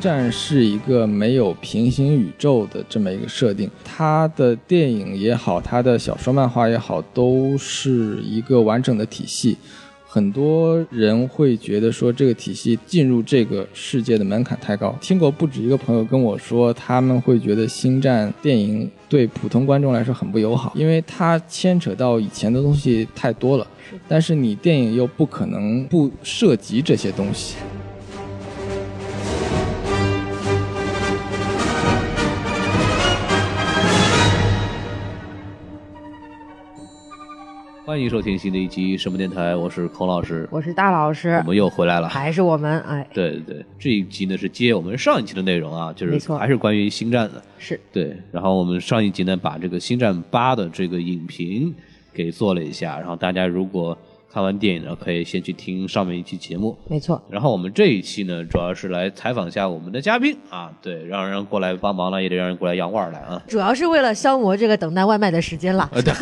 战》是一个没有平行宇宙的这么一个设定，它的电影也好，它的小说、漫画也好，都是一个完整的体系。很多人会觉得说这个体系进入这个世界的门槛太高。听过不止一个朋友跟我说，他们会觉得《星战》电影对普通观众来说很不友好，因为它牵扯到以前的东西太多了。但是你电影又不可能不涉及这些东西。欢迎收听新的一期什么电台，我是孔老师，我是大老师。我，们又回来了。还是我们哎，对对对，这一集呢是接我们上一期的内容啊，就是没错。还是关于星战的。是。对，然后我们上一集呢把这个《星战八》的这个影评给做了一下，然后大家如果看完电影呢，可以先去听上面一期节目。没错，然后我们这一期呢，主要是来采访一下我们的嘉宾啊，对，让人过来帮忙了，也得让人过来养腕儿来啊。主要是为了消磨这个等待外卖的时间啦。呃，对，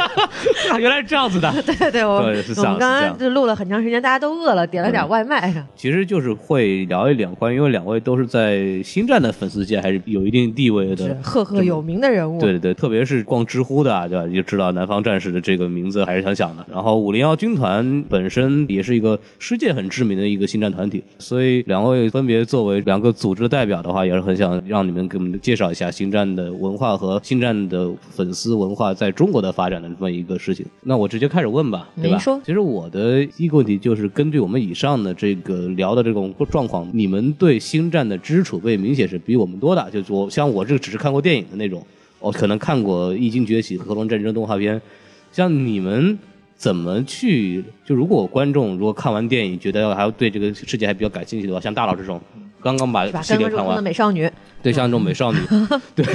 原来是这样子的。对对，我我们刚刚就录了很长时间，大家都饿了，点了点外卖。其实就是会聊一聊关于，因为两位都是在星战的粉丝界还是有一定地位是的，赫赫有名的人物。对对对，特别是逛知乎的、啊，对吧？就知道南方战士的这个名字还是想想的。然后五零幺军团本身也是一个世界很知名的一个星战团体，所以两位分别作为两个组织的代表的话，也是很想让你们给我们介绍一下星战的文化和星战的粉丝文化在中国的发展的这么一个事情。那我直接开始问吧，对吧？您说其实我的第一个问题就是根据我们以上的这个聊的这种状况，你们对星战的知识储备明显是比我们多的。就是我像我这个只是看过电影的那种，我可能看过《异星崛起》和《核龙战争》动画片，像你们怎么去？就如果观众如果看完电影觉得要还要对这个世界还比较感兴趣的话，像大佬这种刚刚把？系列看完的，美少女，对像这种美少女，对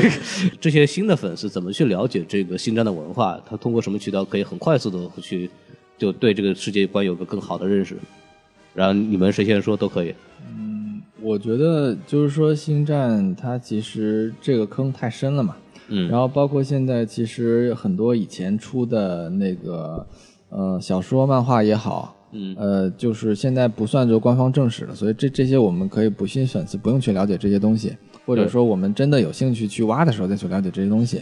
这些新的粉丝怎么去了解这个星战的文化？他通过什么渠道可以很快速的去就对这个世界观有个更好的认识？然后你们谁先说都可以。嗯我觉得就是说，星战它其实这个坑太深了嘛。嗯，然后包括现在其实很多以前出的那个呃小说、漫画也好，嗯呃，就是现在不算作官方正史了，所以这这些我们可以不信粉丝不用去了解这些东西，或者说我们真的有兴趣去挖的时候再去了解这些东西。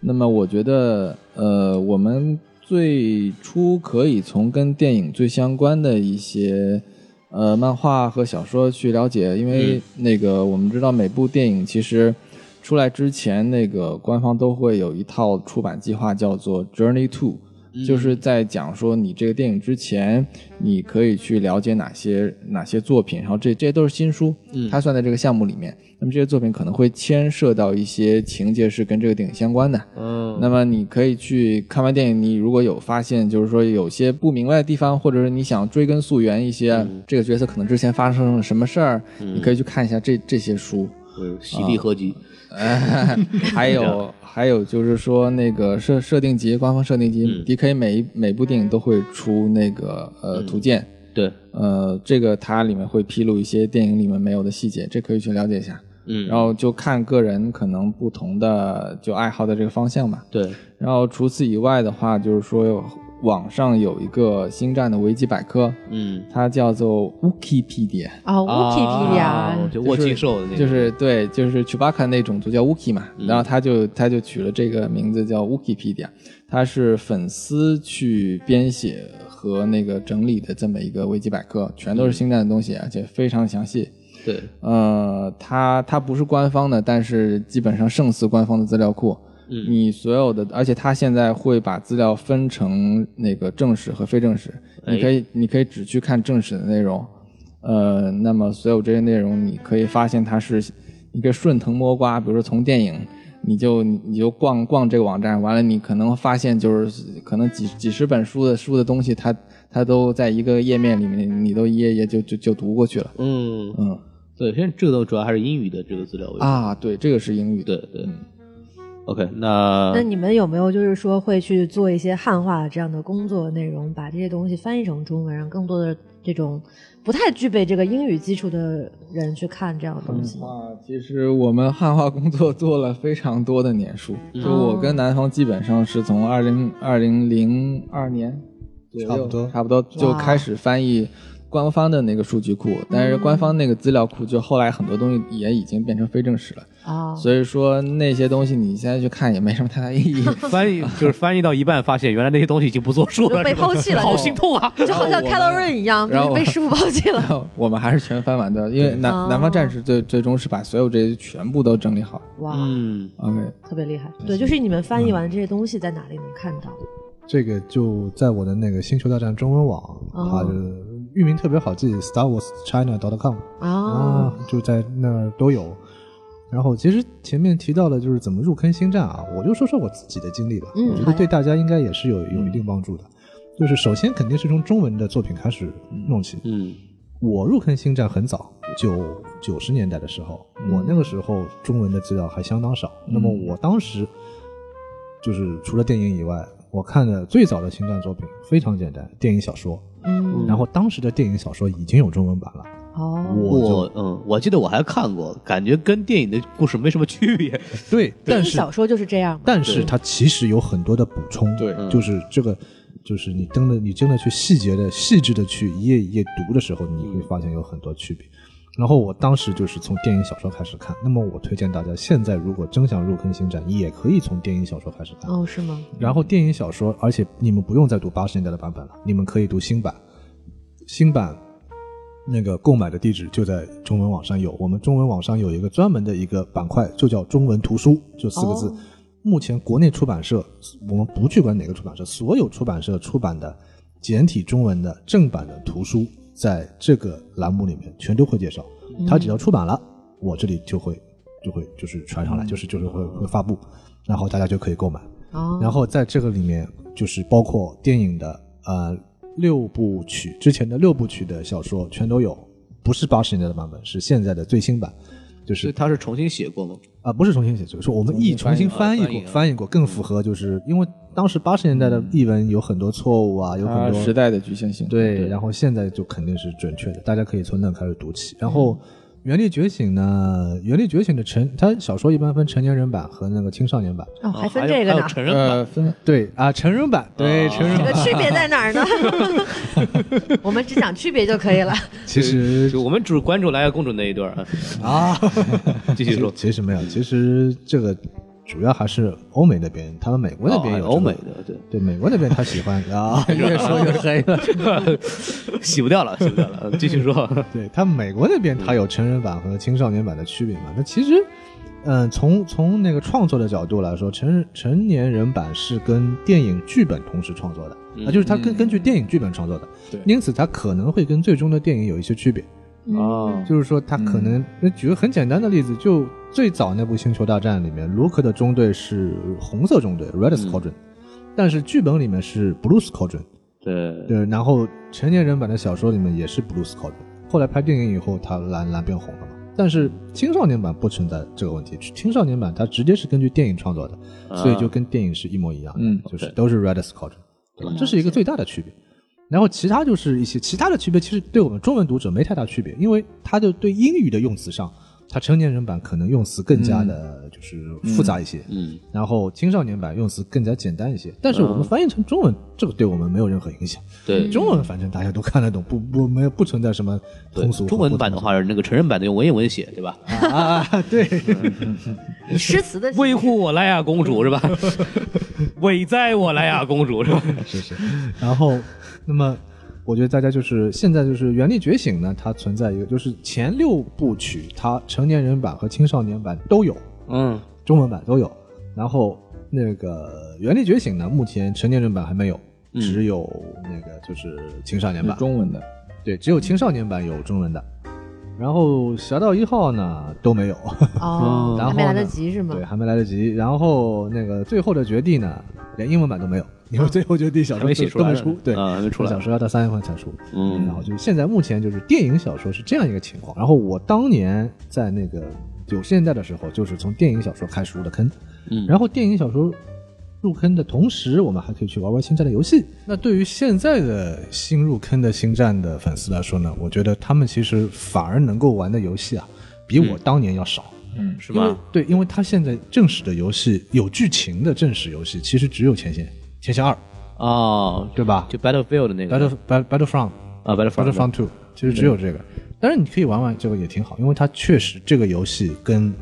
那么我觉得，呃，我们最初可以从跟电影最相关的一些呃漫画和小说去了解，因为那个我们知道每部电影其实出来之前，那个官方都会有一套出版计划，叫做 Journey to。就是在讲说你这个电影之前，你可以去了解哪些哪些作品，然后这这些都是新书，它算在这个项目里面。那么这些作品可能会牵涉到一些情节是跟这个电影相关的，嗯。那么你可以去看完电影，你如果有发现，就是说有些不明白的地方，或者是你想追根溯源一些、这个角色可能之前发生了什么事儿，你可以去看一下这这些书。嗯，洗地合集。哎，还有 还有就是说那个设设定集，官方设定集、d k 每一每部电影都会出那个呃图鉴，对，呃，这个它里面会披露一些电影里面没有的细节，这可以去了解一下。嗯，然后就看个人可能不同的就爱好的这个方向吧。对，然后除此以外的话，就是说网上有一个星战的维基百科，嗯，它叫做 Wikipedia，啊，Wikipedia，啊就沃基兽的那个，就是对，就是 Chewbacca 那种族叫 Wookie 嘛，然后他就他就取了这个名字叫 Wikipedia，它是粉丝去编写和那个整理的这么一个维基百科，全都是星战的东西，而且非常详细。对，呃，它它不是官方的，但是基本上胜似官方的资料库。嗯你所有的，而且它现在会把资料分成那个正史和非正史，哎你可以你可以只去看正史的内容，呃，那么所有这些内容你可以发现它是，你可以顺藤摸瓜，比如说从电影。你就你就逛逛这个网站，完了你可能发现就是可能几几十本书的书的东西它，它都在一个页面里面，你都一页页就就就读过去了。嗯，嗯对，现在这个都主要还是英语的这个资料为主。啊，对，这个是英语的。对对。OK，那那你们有没有就是说会去做一些汉化这样的工作内容，把这些东西翻译成中文，让更多的这种不太具备这个英语基础的人去看这样的东西？啊，其实我们汉化工作做了非常多的年数，就我跟南方基本上是从二零二零零二年左右差不多差不多就开始翻译官方的那个数据库，但是官方那个资料库就后来很多东西也已经变成非正式了，啊，所以说那些东西你现在去看也没什么太大意义。翻译就是翻译到一半，发现原来那些东西已经不作数了，被抛弃了好心痛啊！就好像开罗润一样，然后被师傅抛弃了。我们还是全翻完的，因为南、哦南方战士最最终是把所有这些全部都整理好。哇，嗯，OK，特别厉害。对，就是你们翻译完这些东西在哪里能看到？这个就在我的那个星球大战中文网，哦它的域名特别好记，Star Wars China dot com 啊啊，，就在那儿都有。然后其实前面提到了就是怎么入坑星战啊，我就说说我自己的经历吧，嗯我觉得对大家应该也是有有一定帮助的。就是首先肯定是从中文的作品开始弄起，嗯。我入坑星战很早，九九十年代的时候，我那个时候中文的资料还相当少。那么我当时就是除了电影以外，我看的最早的星战作品非常简单，电影小说。嗯，然后当时的电影小说已经有中文版了，哦，我我嗯，我记得我还看过，感觉跟电影的故事没什么区别。对，但是小说就是这样。但是它其实有很多的补充，对嗯就是这个。就是你真的，你真的去细节的、细致的去一页一页读的时候，你会发现有很多区别。然后我当时就是从电影小说开始看，那么我推荐大家现在如果真想入坑星战，也可以从电影小说开始看。哦，是吗？然后电影小说，而且你们不用再读八十年代的版本了，你们可以读新版。新版那个购买的地址就在中文网上有，我们中文网上有一个专门的一个板块，就叫中文图书，就四个字。哦目前国内出版社，我们不去管哪个出版社，所有出版社出版的简体中文的正版的图书，在这个栏目里面全都会介绍。它只要出版了，我这里就会就会就是传上来，就是就是会会发布，然后大家就可以购买。哦，然后在这个里面就是包括电影的呃六部曲之前的六部曲的小说全都有，不是八十年代的版本，是现在的最新版，就是他是重新写过吗？啊、不是重新写，就是我们译重新翻译过翻译过，更符合就是因为当时八十年代的译文有很多错误啊，有很多时代的局限性。对，然后现在就肯定是准确的，大家可以从那开始读起。然后《原力觉醒》呢，《原力觉醒》的成，它小说一般分成年人版和那个青少年版。哦，还分这个呢还有，成人版呃，分对啊，成人版，对成人版这版个。区别在哪儿呢？我们只讲区别就可以了。其实就我们只关注莱娅公主那一段啊。啊，继续说，其实没有，其实这个主要还是欧美那边，他们美国那边有、哦欧美，的，对，对美国那边他喜欢 啊，越说越黑了。洗不掉了，洗不掉了。继续说，对他美国那边他有成人版和青少年版的区别嘛？那其实，嗯、从从那个创作的角度来说，成成年人版是跟电影剧本同时创作的，啊，就是他根根据电影剧本创作的，对因此他可能会跟最终的电影有一些区别。哦，就是说，他可能那举个很简单的例子，就最早那部《星球大战》里面，卢克的中队是红色中队 （Red Squadron），、但是剧本里面是 Blue Squadron。对，对，然后成年人版的小说里面也是 Blue Squadron，后来拍电影以后，它蓝蓝变红了嘛。但是青少年版不存在这个问题，青少年版它直接是根据电影创作的，所以就跟电影是一模一样的，嗯就是都是 Red Squadron，对吧？这是一个最大的区别。然后其他就是一些其他的区别，其实对我们中文读者没太大区别，因为它就对英语的用词上，它成年人版可能用词更加的就是复杂一些，嗯，然后青少年版用词更加简单一些。但是我们翻译成中文，这个对我们没有任何影响。对，中文反正大家都看得懂，不不没有不存在什么通俗中文版的话，那个成人版的用文言文写，对吧？啊啊对，以诗词的维护我莱雅公主是吧？伟哉我莱雅公主是吧？是是。然后，那么我觉得大家就是现在就是《原力觉醒》呢，它存在一个就是前六部曲，它成年人版和青少年版都有，嗯，中文版都有。然后那个《原力觉醒》呢，目前成年人版还没有，只有那个就是青少年版。中文的，对，只有青少年版有中文的。然后《侠盗一号》呢都没有，哦，然后还没来得及是吗对，？还没来得及。然后那个《最后的绝地》呢，连英文版都没有，因为《最后绝地》小说没说写出来出，对，啊还没出来小说要到三月份才出。嗯然后就是现在目前就是电影小说是这样一个情况。然后我当年在那个九十年代的时候，就是从电影小说开始入的坑，嗯然后电影小说入坑的同时，我们还可以去玩玩星战的游戏。那对于现在的新入坑的星战的粉丝来说呢，我觉得他们其实反而能够玩的游戏啊，比我当年要少。嗯，是因为吗？对，因为他现在正史的游戏有剧情的正史游戏，其实只有前线、前线二，哦，对吧就 Battlefield 那个？Battle Battle Battlefront，啊，Battlefront Battlefront Two，其实只有这个。但是你可以玩玩这个也挺好，因为它确实这个游戏跟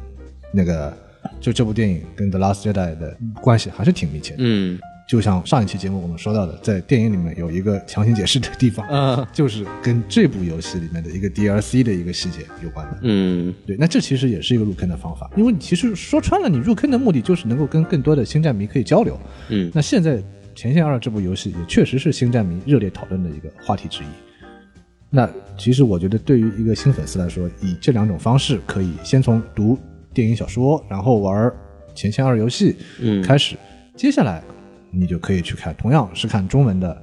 那个就这部电影跟 The Last Jedi 的关系还是挺密切的。嗯就像上一期节目我们说到的，在电影里面有一个强行解释的地方，啊就是跟这部游戏里面的一个 DLC 的一个细节有关的。嗯对，那这其实也是一个入坑的方法，因为你其实说穿了，你入坑的目的就是能够跟更多的星战迷可以交流。嗯那现在《前线二》这部游戏也确实是星战迷热烈讨论的一个话题之一。那其实我觉得，对于一个新粉丝来说，以这两种方式，可以先从读电影小说，然后玩《前线二》游戏，嗯开始，接下来你就可以去看，同样是看中文的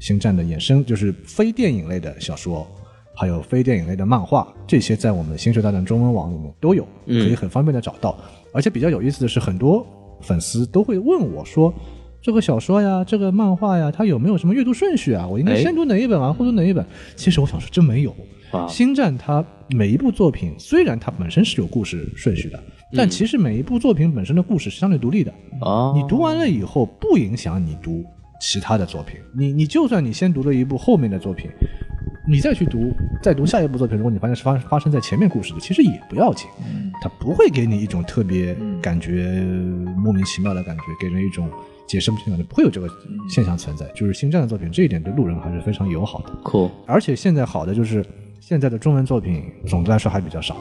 《星战》的衍生，就是非电影类的小说，还有非电影类的漫画，这些在我们《星球大战》中文网里面都有，可嗯以很方便的找到。而且比较有意思的是，很多粉丝都会问我说。这个小说呀，这个漫画呀，它有没有什么阅读顺序啊？我应该哎先读哪一本啊，后读哪一本？其实我想说，真没有。啊星战它每一部作品虽然它本身是有故事顺序的，但其实每一部作品本身的故事是相对独立的。啊，你读完了以后，不影响你读其他的作品。你你就算你先读了一部后面的作品，你再去读再读下一部作品，如果你发现是发发生在前面故事的，其实也不要紧，它不会给你一种特别感觉莫名其妙的感觉，给人一种解释不清的感觉，不会有这个现象存在。就是星战的作品这一点对路人还是非常友好的。酷，而且现在好的就是现在的中文作品总的来说还比较少，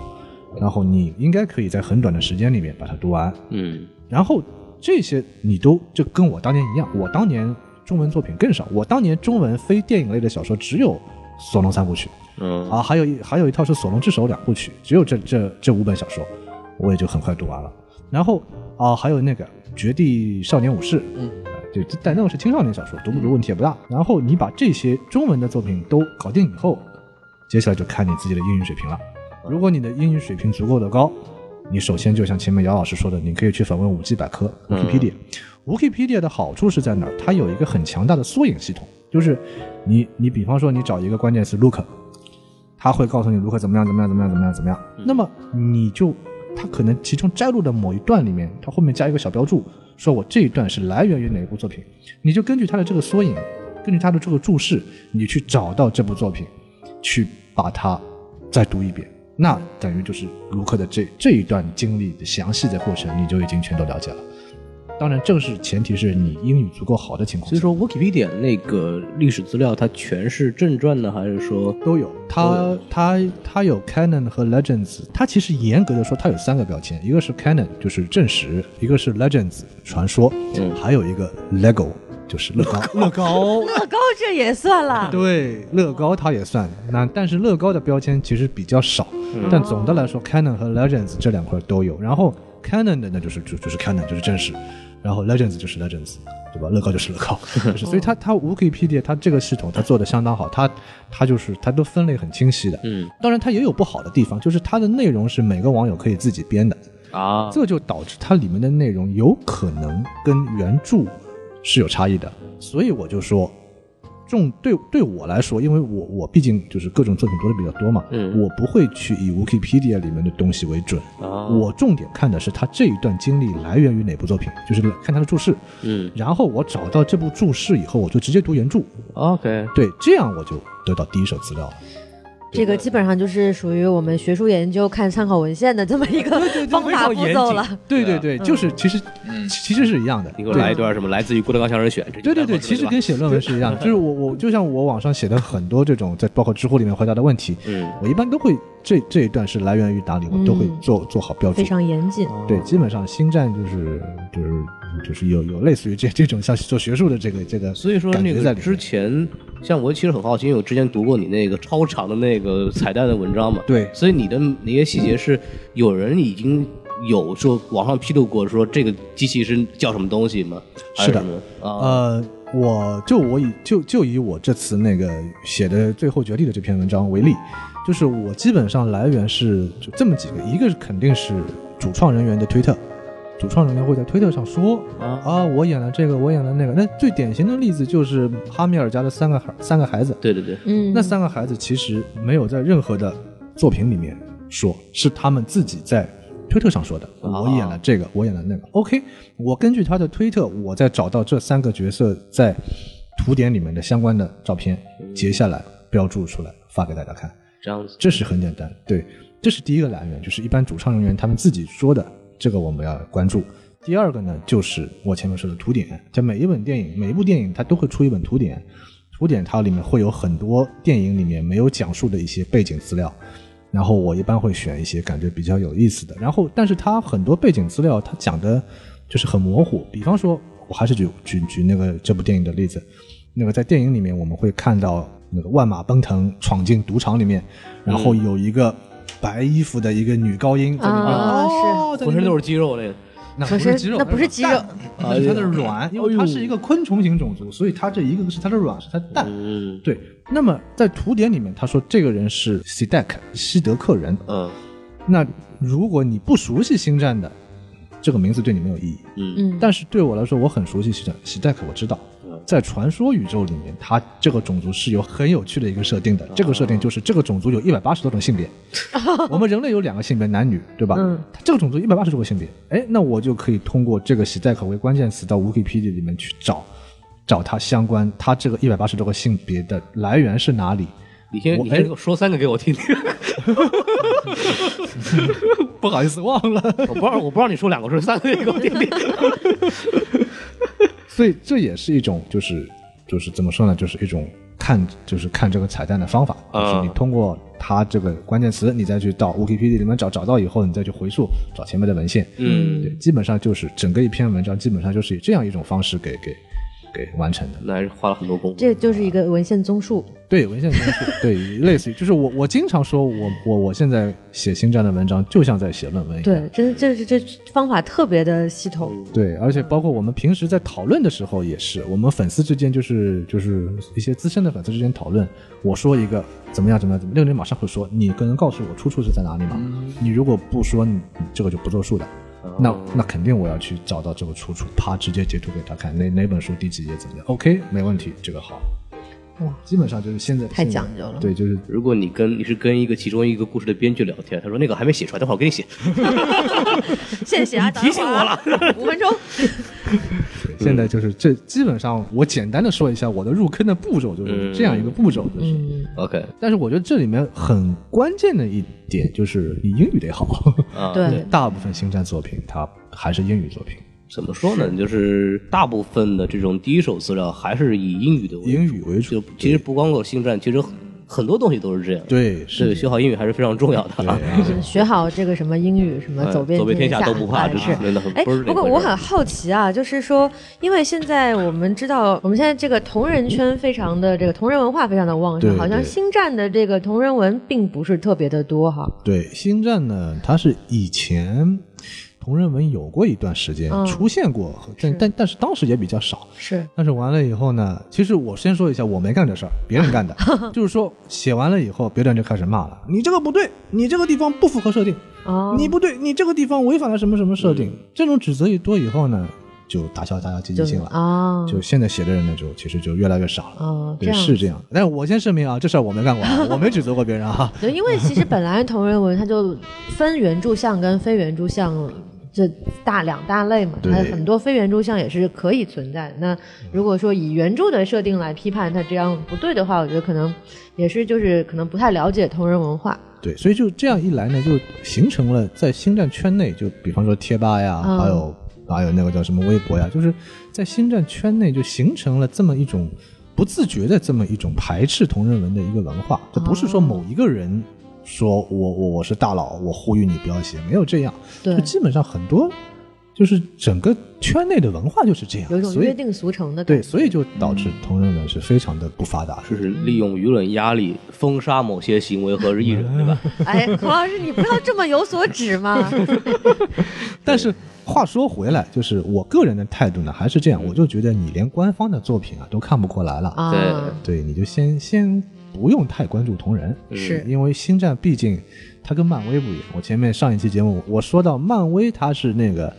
然后你应该可以在很短的时间里面把它读完，嗯然后这些你都就跟我当年一样，我当年中文作品更少，我当年中文非电影类的小说只有《索隆三部曲》嗯啊，还有一还有一套是《索隆之手》两部曲，只有这这这五本小说，我也就很快读完了。然后啊，还有那个《绝地少年武士》，嗯，对，但那个是青少年小说，读不读问题也不大。然后你把这些中文的作品都搞定以后，接下来就看你自己的英语水平了。如果你的英语水平足够的高，你首先就像前面姚老师说的，你可以去访问五 G 百科 Wikipedia。Wikipedia 的好处是在哪儿？它有一个很强大的缩影系统，就是你你比方说你找一个关键词 look，它会告诉你如何怎么样怎么样怎么样怎么样怎么样。那么你就它可能其中摘录的某一段里面，它后面加一个小标注，说我这一段是来源于哪一部作品，你就根据它的这个缩影，根据它的这个注释，你去找到这部作品，去把它再读一遍。那等于就是卢克的这这一段经历的详细的过程，你就已经全都了解了。当然，正是前提是你英语足够好的情况下。所以说 Wikipedia 那个历史资料，它全是正传呢，还是说都有，它它它有 canon 和 legends，它其实严格的说，它有三个标签，一个是 canon 就是正史，一个是 legends 传说，嗯还有一个 lego 就是乐高，乐高，乐高这也算了，对，乐高它也算，那但是乐高的标签其实比较少，但总的来说，canon 和 legends 这两块都有，然后 canon 的那就是就就是 canon 就是正史，然后 legends 就是 legends，对吧？乐高就是乐高，就是所以它它 Wikipedia 它这个系统它做的相当好，它它就是它都分类很清晰的，嗯。当然它也有不好的地方，就是它的内容是每个网友可以自己编的，啊？这就导致它里面的内容有可能跟原著是有差异的，所以我就说，重对对我来说，因为我我毕竟就是各种作品读的比较多嘛，嗯我不会去以 Wikipedia 里面的东西为准，啊我重点看的是他这一段经历来源于哪部作品，就是看他的注释，嗯。然后我找到这部注释以后，我就直接读原著，，OK，对，这样我就得到第一手资料了。这个基本上就是属于我们学术研究看参考文献的这么一个方法步骤了。对对对，就是其实其实是一样的，你给我来一段什么来自于郭德纲相声选？对对对，其实跟写论文是一样的，就是我我就像我网上写的很多这种，在包括知乎里面回答的问题，嗯我一般都会这这一段是来源于哪里，我都会嗯做做好标注非。常严谨。对，基本上星战就是就是就是有有类似于这这种像做学术的这个这个，所以说那个在之前，像我其实很好奇，因为我之前读过你那个超长的那个彩蛋的文章嘛，对所以你的那些细节是有人已经有说网上披露过说这个机器是叫什么东西吗？是的呃，我就我以就就以我这次那个写的最后决定的这篇文章为例，就是我基本上来源是就这么几个，一个是肯定是主创人员的推特，主创人员会在推特上说啊啊，我演了这个，我演了那个。那最典型的例子就是哈米尔家的三个孩三个孩子，对对对，嗯，那三个孩子其实没有在任何的作品里面说，是他们自己在推特上说的。啊我演了这个，我演了那个。OK，我根据他的推特，我再找到这三个角色在图典里面的相关的照片，截下来标注出来发给大家看。这样子，这是很简单，对，这是第一个来源，就是一般主创人员他们自己说的，这个我们要关注。第二个呢，就是我前面说的图典，在每一本电影、每一部电影，它都会出一本图典，图典它里面会有很多电影里面没有讲述的一些背景资料，然后我一般会选一些感觉比较有意思的，然后但是它很多背景资料它讲的就是很模糊，比方说，我还是举举举那个这部电影的例子，那个在电影里面我们会看到那个万马奔腾闯进赌场里面，然后有一个白衣服的一个女高音在里面，啊哦，在里面浑身都是肌肉那个。那不是是肌肉，那不是肌肉。蛋。那是它的卵，因为它是一个昆虫型种族，所以它这一个是它的卵，是它的蛋。嗯。对，那么在图典里面，他说这个人是西德克西德克人。嗯。那如果你不熟悉星战的，这个名字对你没有意义。嗯。嗯，但是对我来说，我很熟悉西德西德克，我知道。嗯，在传说宇宙里面，它这个种族是有很有趣的一个设定的。这个设定就是这个种族有一百八十多种性别，我们人类有两个性别，男女，对吧？嗯它这个种族一百八十多个性别，哎，那我就可以通过这个喜代口为关键词到 Wikipedia 里面去找，找它相关，它这个一百八十多个性别的来源是哪里？你先我你先说三个给我听听。不好意思，忘了。我不知道我不知道你说两个说三个给我听听。所以这也是一种，就是就是怎么说呢，就是一种看就是看这个彩蛋的方法，啊就是你通过它这个关键词，你再去到 Wikipedia 里面找，找到以后，你再去回溯找前面的文献，嗯。对，基本上就是整个一篇文章，基本上就是以这样一种方式给给给完成的。那还是花了很多功夫。这就是一个文献综述。对文献综述，对，类似于就是我我经常说我我我现在写星战的文章，就像在写论文一样。对，真的这是这方法特别的系统。对，而且包括我们平时在讨论的时候也是，我们粉丝之间就是就是一些资深的粉丝之间讨论，我说一个怎么样怎么样怎么样，六人马上会说你可能告诉我出处是在哪里吗？你如果不说，你你这个就不作数的。那那肯定我要去找到这个出处，啪直接截图给他看，哪哪本书第几页怎么样？OK，没问题，这个好。哇，基本上就是现在太讲究了对，就是如果你跟你是跟一个其中一个故事的编剧聊天，他说那个还没写出来，等会儿我给你写。谢谢啊，提醒我了五分钟。现在就是这基本上我简单的说一下我的入坑的步骤，就是这样一个步骤，就是。嗯，OK 但是我觉得这里面很关键的一点就是你英语得好。啊，对，大部分星战作品它还是英语作品，怎么说呢？就是大部分的这种第一手资料还是以英语的为主。英语为主就。其实不光够星战，其实很很多东西都是这样。对，是学好英语还是非常重要的 学好这个什么英语，什么哎走遍走遍天下下都不怕这哎是是真的很哎，不过我很好奇啊，就是说，因为现在我们知道，我们现在这个同人圈非常的这个同人文化非常的旺盛，好像星战的这个同人文并不是特别的多哈。对，星战呢，它是以前同人文有过一段时间嗯出现过，但但但是当时也比较少。是，但是完了以后呢，其实我先说一下，我没干这事儿，别人干的。就是说写完了以后，别人就开始骂了，你这个不对，你这个地方不符合设定，哦，你不对，你这个地方违反了什么什么设定。这种指责一多以后呢，就打消大家积极性了。啊，就现在写的人呢，就其实就越来越少了。对，是这样。但是我先声明啊，这事儿我没干过啊，我没指责过别人啊。对，因为其实本来同人文它就分原著向跟非原著向这大两大类嘛，它对很多非原著向也是可以存在的。那如果说以原著的设定来批判它这样不对的话，我觉得可能也是就是可能不太了解同人文化。对，所以就这样一来呢，就形成了在星战圈内，就比方说贴吧呀，嗯还有还有那个叫什么微博呀，就是在星战圈内就形成了这么一种不自觉的这么一种排斥同人文的一个文化。这不是说某一个人说我我我是大佬，我呼吁你不要写，没有这样，对就，基本上很多就是整个圈内的文化就是这样，有一种约定俗成的对，所以就导致同人文是非常的不发达。就是利用舆论压力封杀某些行为和艺人，对吧？哎，孔老师，你不要这么有所指嘛。但是话说回来，就是我个人的态度呢，还是这样，我就觉得你连官方的作品啊都看不过来了，啊，对，你就先先不用太关注同人，是。因为星战毕竟它跟漫威不一样。我前面上一期节目我说到，漫威它是那个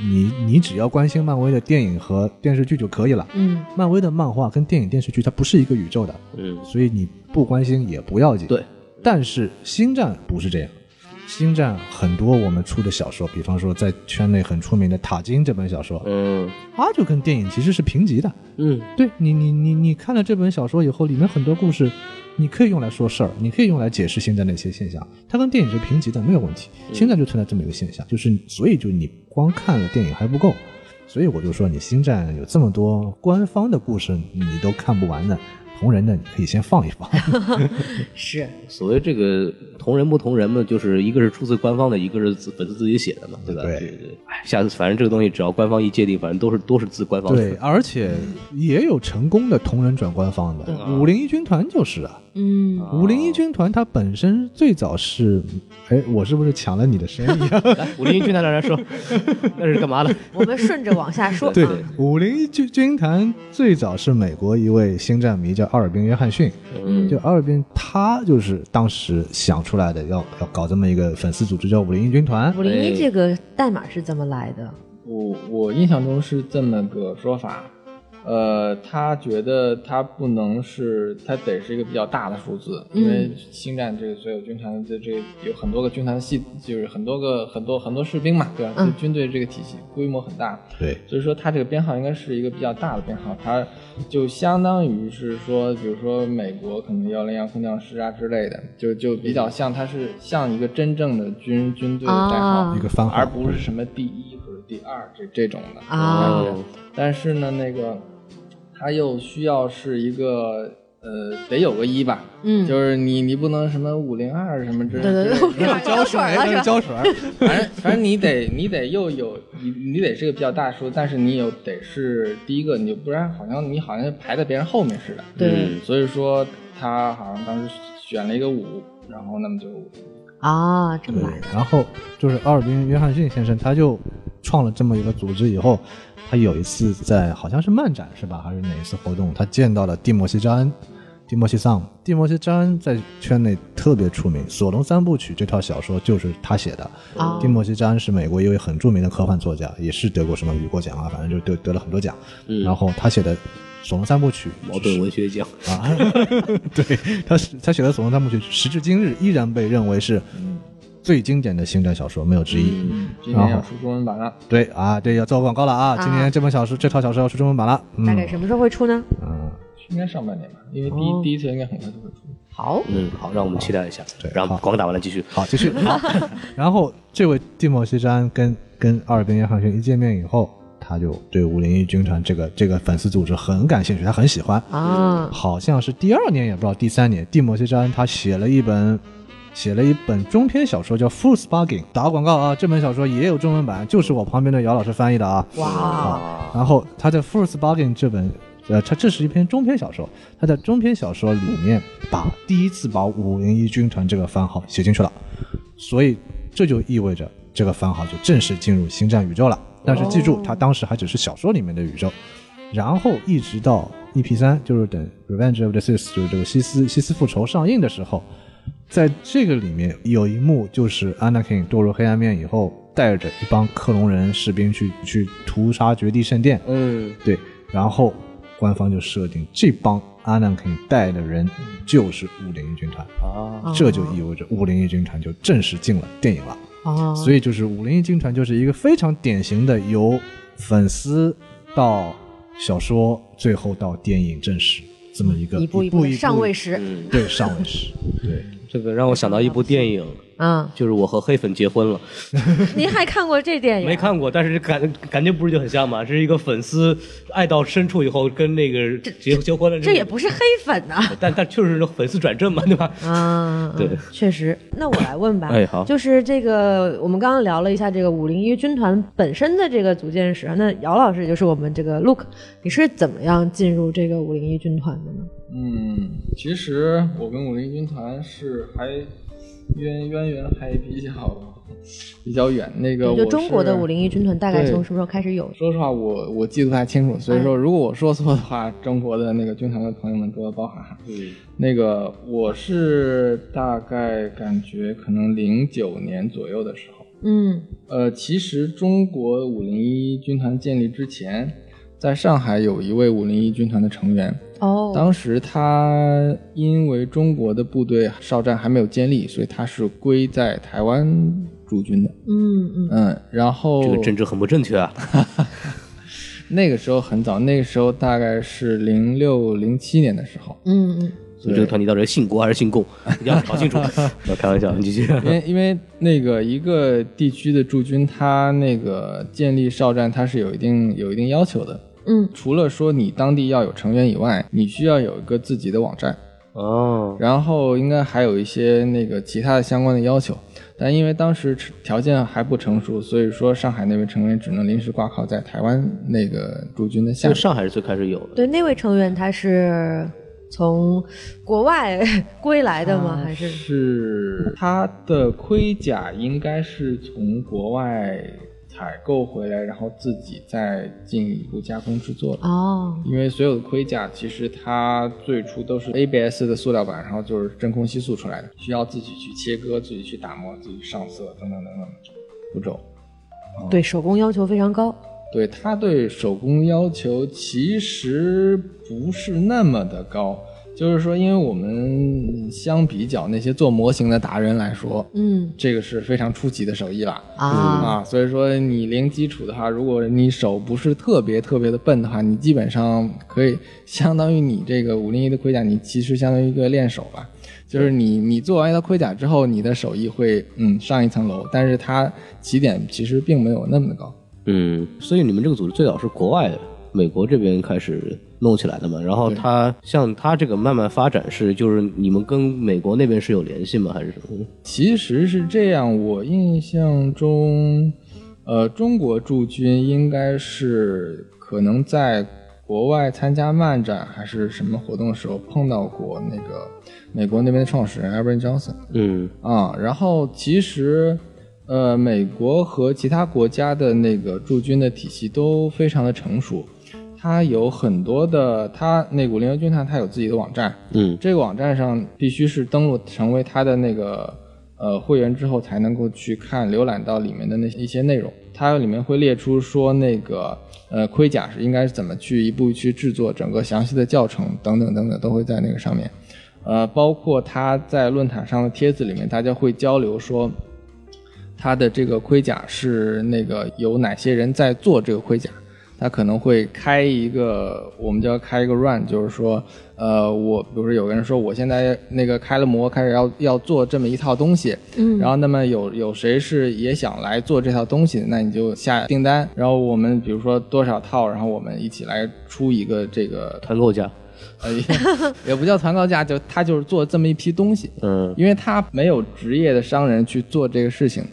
你你只要关心漫威的电影和电视剧就可以了。嗯，漫威的漫画跟电影电视剧它不是一个宇宙的，嗯，所以你不关心也不要紧。对，但是星战不是这样，星战很多我们出的小说，比方说在圈内很出名的《塔金》这本小说，嗯它就跟电影其实是平级的。嗯，对你，你你你看了这本小说以后，里面很多故事你可以用来说事儿，你可以用来解释现在的一些现象，它跟电影是平级的，没有问题。现在就存在这么一个现象，就是所以就你光看了电影还不够，所以我就说你星战有这么多官方的故事你都看不完的，同人的你可以先放一放。是所谓这个同人不同人嘛，就是一个是出自官方的，一个是自粉丝自己写的嘛，对吧？对对对。哎，下次反正这个东西只要官方一界定，反正都是都是自官方对，而且也有成功的同人转官方的，五零一军团就是啊。嗯，五零一军团它本身最早是，哎，我是不是抢了你的生意啊？来，武林军团让人说，那是干嘛的？我们顺着往下说。对啊，五零一军军团最早是美国一位星战迷叫阿尔滨·约翰逊，嗯就阿尔滨他就是当时想出来的，要要搞这么一个粉丝组织叫五零一军团。五零一这个代码是怎么来的？我我印象中是这么个说法，呃，他觉得他不能是，他得是一个比较大的数字，因为星战这个所有军团的这有很多个军团系，就是很多个很多很多士兵嘛，对吧？嗯。就军队这个体系规模很大，对，所以说它这个编号应该是一个比较大的编号，它就相当于是说，比如说美国可能幺零幺空降师啊之类的，就就比较像它是像一个真正的军军队的代号，啊一个番号，而不是什么第一或者第二这这种的啊。感觉。但是呢，那个它又需要是一个呃，得有个一吧，嗯就是你你不能什么五零二什么之类对对对之类的五零二胶水了是吧？胶水儿。反正反正你得你得又有你你得是个比较大数，但是你有得是第一个，你就不然好像你好像排在别人后面似的。对嗯所以说他好像当时选了一个五，然后那么就啊，这么对来的。，然后就是阿尔滨·约翰逊先生，他就创了这么一个组织以后，他有一次在好像是漫展是吧，还是哪一次活动，他见到了蒂莫西·扎恩。蒂莫西·桑，蒂莫西·扎恩在圈内特别出名，《索隆三部曲》这套小说就是他写的。哦蒂莫西·扎恩是美国一位很著名的科幻作家，也是得过什么雨果奖啊，反正就得得了很多奖。嗯然后他写的《索隆三部曲》矛盾文学奖，啊，对，他是他写的《索隆三部曲》，时至今日依然被认为是最经典的星战小说，没有之一。嗯，今年要出中文版了。对啊，对，要做广告了啊！今年这本小说这套小说要出中文版了。嗯大概什么时候会出呢？嗯，应该上半年吧，因为第一、哦第一次应该很快就会出。好，嗯，好，让我们期待一下。对然后广告打完了继续。好，继续 好。然后这位蒂莫西·詹跟跟阿尔宾·约翰逊一见面以后，他就对五零一军团这个这个粉丝组织很感兴趣，他很喜欢。啊，好像是第二年，也不知道第三年，蒂莫西·詹他写了一本写了一本中篇小说，叫《Full Sparking》。打个广告啊，这本小说也有中文版，就是我旁边的姚老师翻译的啊。哇，然后他在《Full Sparking》这本，呃，他这是一篇中篇小说，他在中篇小说里面把第一次把五零一军团这个番号写进去了，所以这就意味着这个番号就正式进入星战宇宙了。但是记住，他当时还只是小说里面的宇宙，然后一直到 EP 三，就是等《Revenge of the Sith》就是这个西斯西斯复仇上映的时候，在这个里面有一幕就是 Anakin 堕入黑暗面以后，带着一帮克隆人士兵去去屠杀绝地圣殿，嗯，对，然后官方就设定这帮 Anakin 带的人就是五零一军团，啊，这就意味着五零一军团就正式进了电影了。啊，所以就是五零一军团就是一个非常典型的由粉丝到小说，最后到电影正史这么一个一步一步的上位时，对上位时，对。这个让我想到一部电影，嗯，就是我和黑粉结婚了，您还看过这电影？没看过，但是感感觉不是就很像吗？是一个粉丝爱到深处以后跟那个结结婚了，这也不是黑粉呐。但但确实是粉丝转正嘛，对吧？啊，对嗯确实。那我来问吧，哎好就是这个，我们刚刚聊了一下这个五零一军团本身的这个组建史，那姚老师也就是我们这个 Look，你是怎么样进入这个五零一军团的呢？嗯，其实我跟五零一军团是还渊渊源还比较比较远。那个我就中国的是五零一军团大概从什么时候开始有？说实话，我我记得不太清楚，所以说如果我说错的话，中国的那个军团的朋友们多多包涵哈。嗯，那个我是大概感觉可能零九年左右的时候，嗯呃，其实中国五零一军团建立之前，在上海有一位五零一军团的成员，哦，当时他因为中国的部队哨站还没有建立，所以他是归在台湾驻军的。嗯嗯嗯，然后这个政治很不正确啊。那个时候很早，那个时候大概是零六零七年的时候，嗯嗯所以这个团体到底是姓国还是姓共，一定要搞清楚。我开玩笑，你继续。因为因为那个一个地区的驻军，他那个建立哨站，他是有一定有一定要求的。嗯，除了说你当地要有成员以外，你需要有一个自己的网站，哦，然后应该还有一些那个其他的相关的要求。但因为当时条件还不成熟，所以说上海那位成员只能临时挂靠在台湾那个驻军的下面。上海是最开始有的。对，那位成员他是从国外归来的吗？还是是他的盔甲应该是从国外采购回来，然后自己再进一步加工制作的。哦，因为所有的盔甲其实它最初都是 ABS 的塑料板，然后就是真空吸塑出来的，需要自己去切割、自己去打磨、自己上色等等等等步骤。对手工要求非常高。对他对手工要求其实不是那么的高，就是说，因为我们相比较那些做模型的达人来说，嗯这个是非常初级的手艺了。啊，啊，所以说你零基础的话，如果你手不是特别特别的笨的话，你基本上可以相当于你这个五零一的盔甲，你其实相当于一个练手吧。就是你你做完一套盔甲之后，你的手艺会嗯上一层楼，但是它起点其实并没有那么的高。嗯，所以你们这个组织最早是国外的美国这边开始弄起来的嘛？然后它像它这个慢慢发展是，就是你们跟美国那边是有联系吗？还是什么？其实是这样，我印象中，呃，中国驻军应该是可能在国外参加漫展还是什么活动的时候碰到过那个美国那边的创始人 Albert Johnson 嗯啊，然后其实。呃，美国和其他国家的那个驻军的体系都非常的成熟，它有很多的，它那股零幺军团它有自己的网站，嗯这个网站上必须是登录成为他的那个呃会员之后，才能够去看浏览到里面的那些一些内容。它里面会列出说那个呃盔甲是应该是怎么去一步去制作，整个详细的教程等等等等都会在那个上面。呃，包括他在论坛上的帖子里面，大家会交流说。他的这个盔甲是那个有哪些人在做这个盔甲？他可能会开一个，我们叫开一个 run，就是说，呃，我比如说有个人说我现在那个开了模，开始要要做这么一套东西，嗯。然后那么有有谁是也想来做这套东西，那你就下订单，然后我们比如说多少套，然后我们一起来出一个这个，团购价。呃，也 也不叫团购价，就他就是做这么一批东西，嗯。因为他没有职业的商人去做这个事情，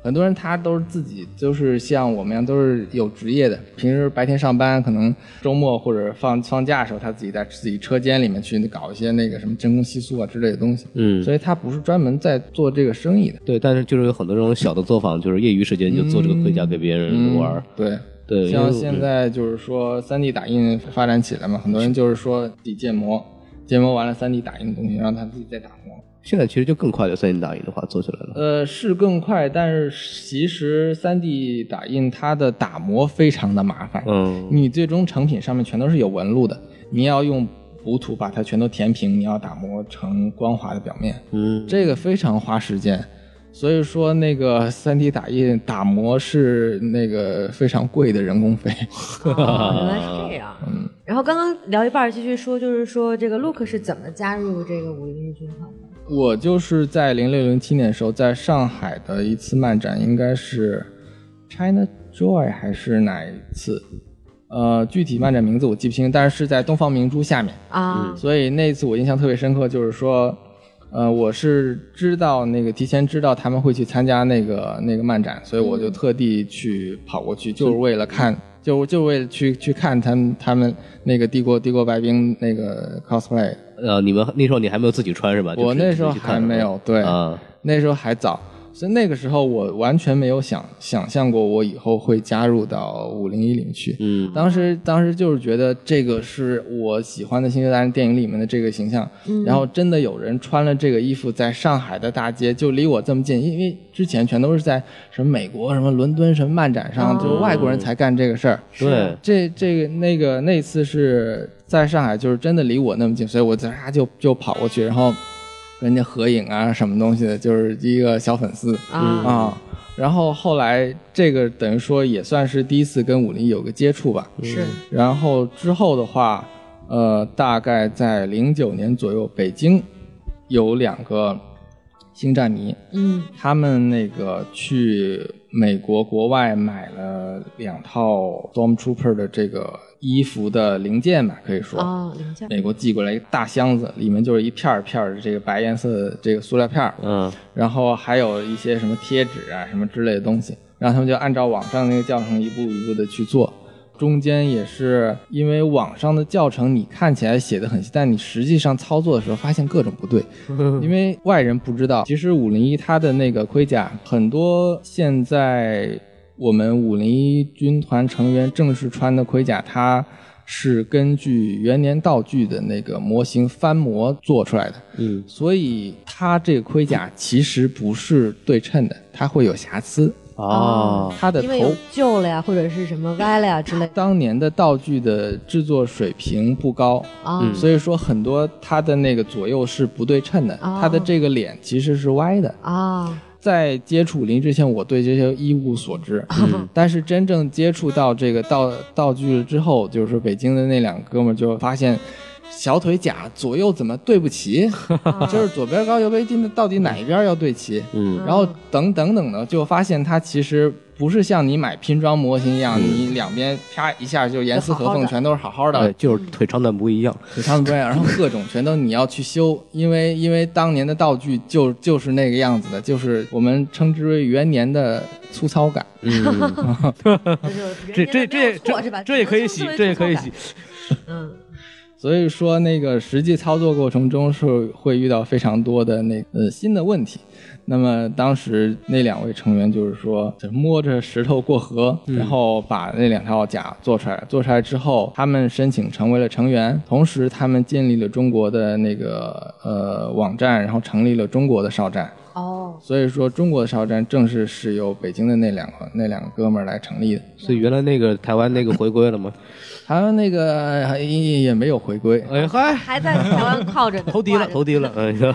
很多人他都是自己，就是像我们一样，都是有职业的。平时白天上班，可能周末或者放放假的时候，他自己在自己车间里面去搞一些那个什么真空吸塑啊之类的东西。嗯，所以他不是专门在做这个生意的。对，但是就是有很多这种小的作坊，就是业余时间就做这个盔甲给别人玩儿。对。对，像现在就是说3 D 打印发展起来嘛，很多人就是说自己建模，建模完了3 D 打印的东西，让他自己再打磨。现在其实就更快的三 D 打印的话做起来了。呃，是更快，但是其实3 D 打印它的打磨非常的麻烦。嗯你最终成品上面全都是有纹路的，你要用补土把它全都填平，你要打磨成光滑的表面，嗯，这个非常花时间。所以说，那个3 D 打印打磨是那个非常贵的人工费。哦，原来是这样。嗯，然后刚刚聊一半儿，继续说，就是说这个 Look 是怎么加入这个五零一军团的？我就是在零六零七年的时候，在上海的一次漫展，应该是 China Joy 还是哪一次？呃，具体漫展名字我记不清，但是是在东方明珠下面。啊，所以那次我印象特别深刻，就是说，呃，我是知道那个提前知道他们会去参加那个那个漫展，所以我就特地去跑过去，就是为了看，就就为了去去看他们他们那个帝国帝国白冰那个 cosplay。呃，你们那时候你还没有自己穿是吧？我那时候还没有对啊，那时候还早，所以那个时候我完全没有想想象过我以后会加入到五零一零去。嗯当时当时就是觉得这个是我喜欢的《星球大战》电影里面的这个形象，然后真的有人穿了这个衣服在上海的大街，就离我这么近，因为之前全都是在什么美国、什么伦敦、什么漫展上，哦就外国人才干这个事儿。对，这这个那个那次是在上海，就是真的离我那么近，所以我在啊就就跑过去，然后跟人家合影啊，什么东西的，就是一个小粉丝。啊。啊。然后后来这个等于说也算是第一次跟武林有个接触吧。是。然后之后的话，呃，大概在零九年左右，北京有两个星战迷，嗯。他们那个去美国国外买了两套 Stormtrooper 的这个衣服的零件吧，可以说。哦，零件美国寄过来一个大箱子，里面就是一片儿片儿的这个白颜色的这个塑料片儿，嗯然后还有一些什么贴纸啊什么之类的东西，然后他们就按照网上那个教程一步一步的去做。中间也是因为网上的教程你看起来写的很细，但你实际上操作的时候发现各种不对，因为外人不知道，其实五零一它的那个盔甲很多现在我们五零一军团成员正式穿的盔甲，它是根据元年道具的那个模型翻模做出来的。嗯所以它这个盔甲其实不是对称的，它会有瑕疵。哦，它的因为头旧了呀，或者是什么歪了呀之类的当年的道具的制作水平不高，啊。所以说很多它的那个左右是不对称的，哦它的这个脸其实是歪的。啊，在接触林志炫，我对这些一无所知，但是真正接触到这个道道具了之后，就是说北京的那两个哥们儿就发现。小腿甲左右怎么对不齐？就是左边高右边低，到底哪一边要对齐？嗯然后等等等的，就发现它其实不是像你买拼装模型一样，你两边啪一下就严丝合缝，全都是好好的对，，就是腿长短不一样。腿长短不一样，然后各种全都你要去修，因为因为当年的道具就就是那个样子的，就是我们称之为元年的粗糙感。嗯，这这这这？这也可以洗，这也可以洗。。嗯，所以说，那个实际操作过程中是会遇到非常多的那呃新的问题。那么当时那两位成员就是说，摸着石头过河，然后把那两套甲做出来。做出来之后，他们申请成为了成员，同时他们建立了中国的那个呃网站，然后成立了中国的少战。哦，所以说，中国的少战正是是由北京的那两个那两个哥们儿来成立的。所以原来那个台湾那个回归了吗？他们那个也也没有回归哎嗨，还在台湾靠着呢 投敌了，投敌了。哎呀，